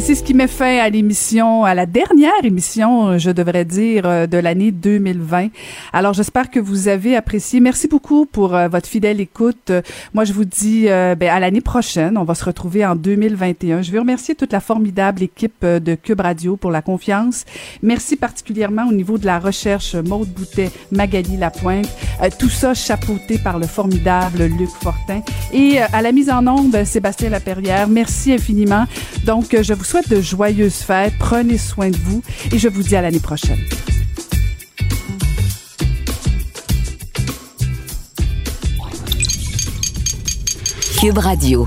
C'est ce qui met fin à l'émission, à la dernière émission, euh, je devrais dire, euh, de l'année 2020. Alors, j'espère que vous avez apprécié. Merci beaucoup pour euh, votre fidèle écoute. Moi, je vous dis ben, à l'année prochaine. On va se retrouver en 2021. Je veux remercier toute la formidable équipe de Cube Radio pour la confiance. Merci particulièrement au niveau de la recherche, Maude Boutet, Magali Lapointe. tout ça chapeauté par le formidable Luc Fortin. Et à la mise en onde, Sébastien Laperrière. Merci infiniment. Donc, je vous souhaite de joyeuses fêtes. Prenez soin de vous et je vous dis à l'année prochaine. Cube Radio.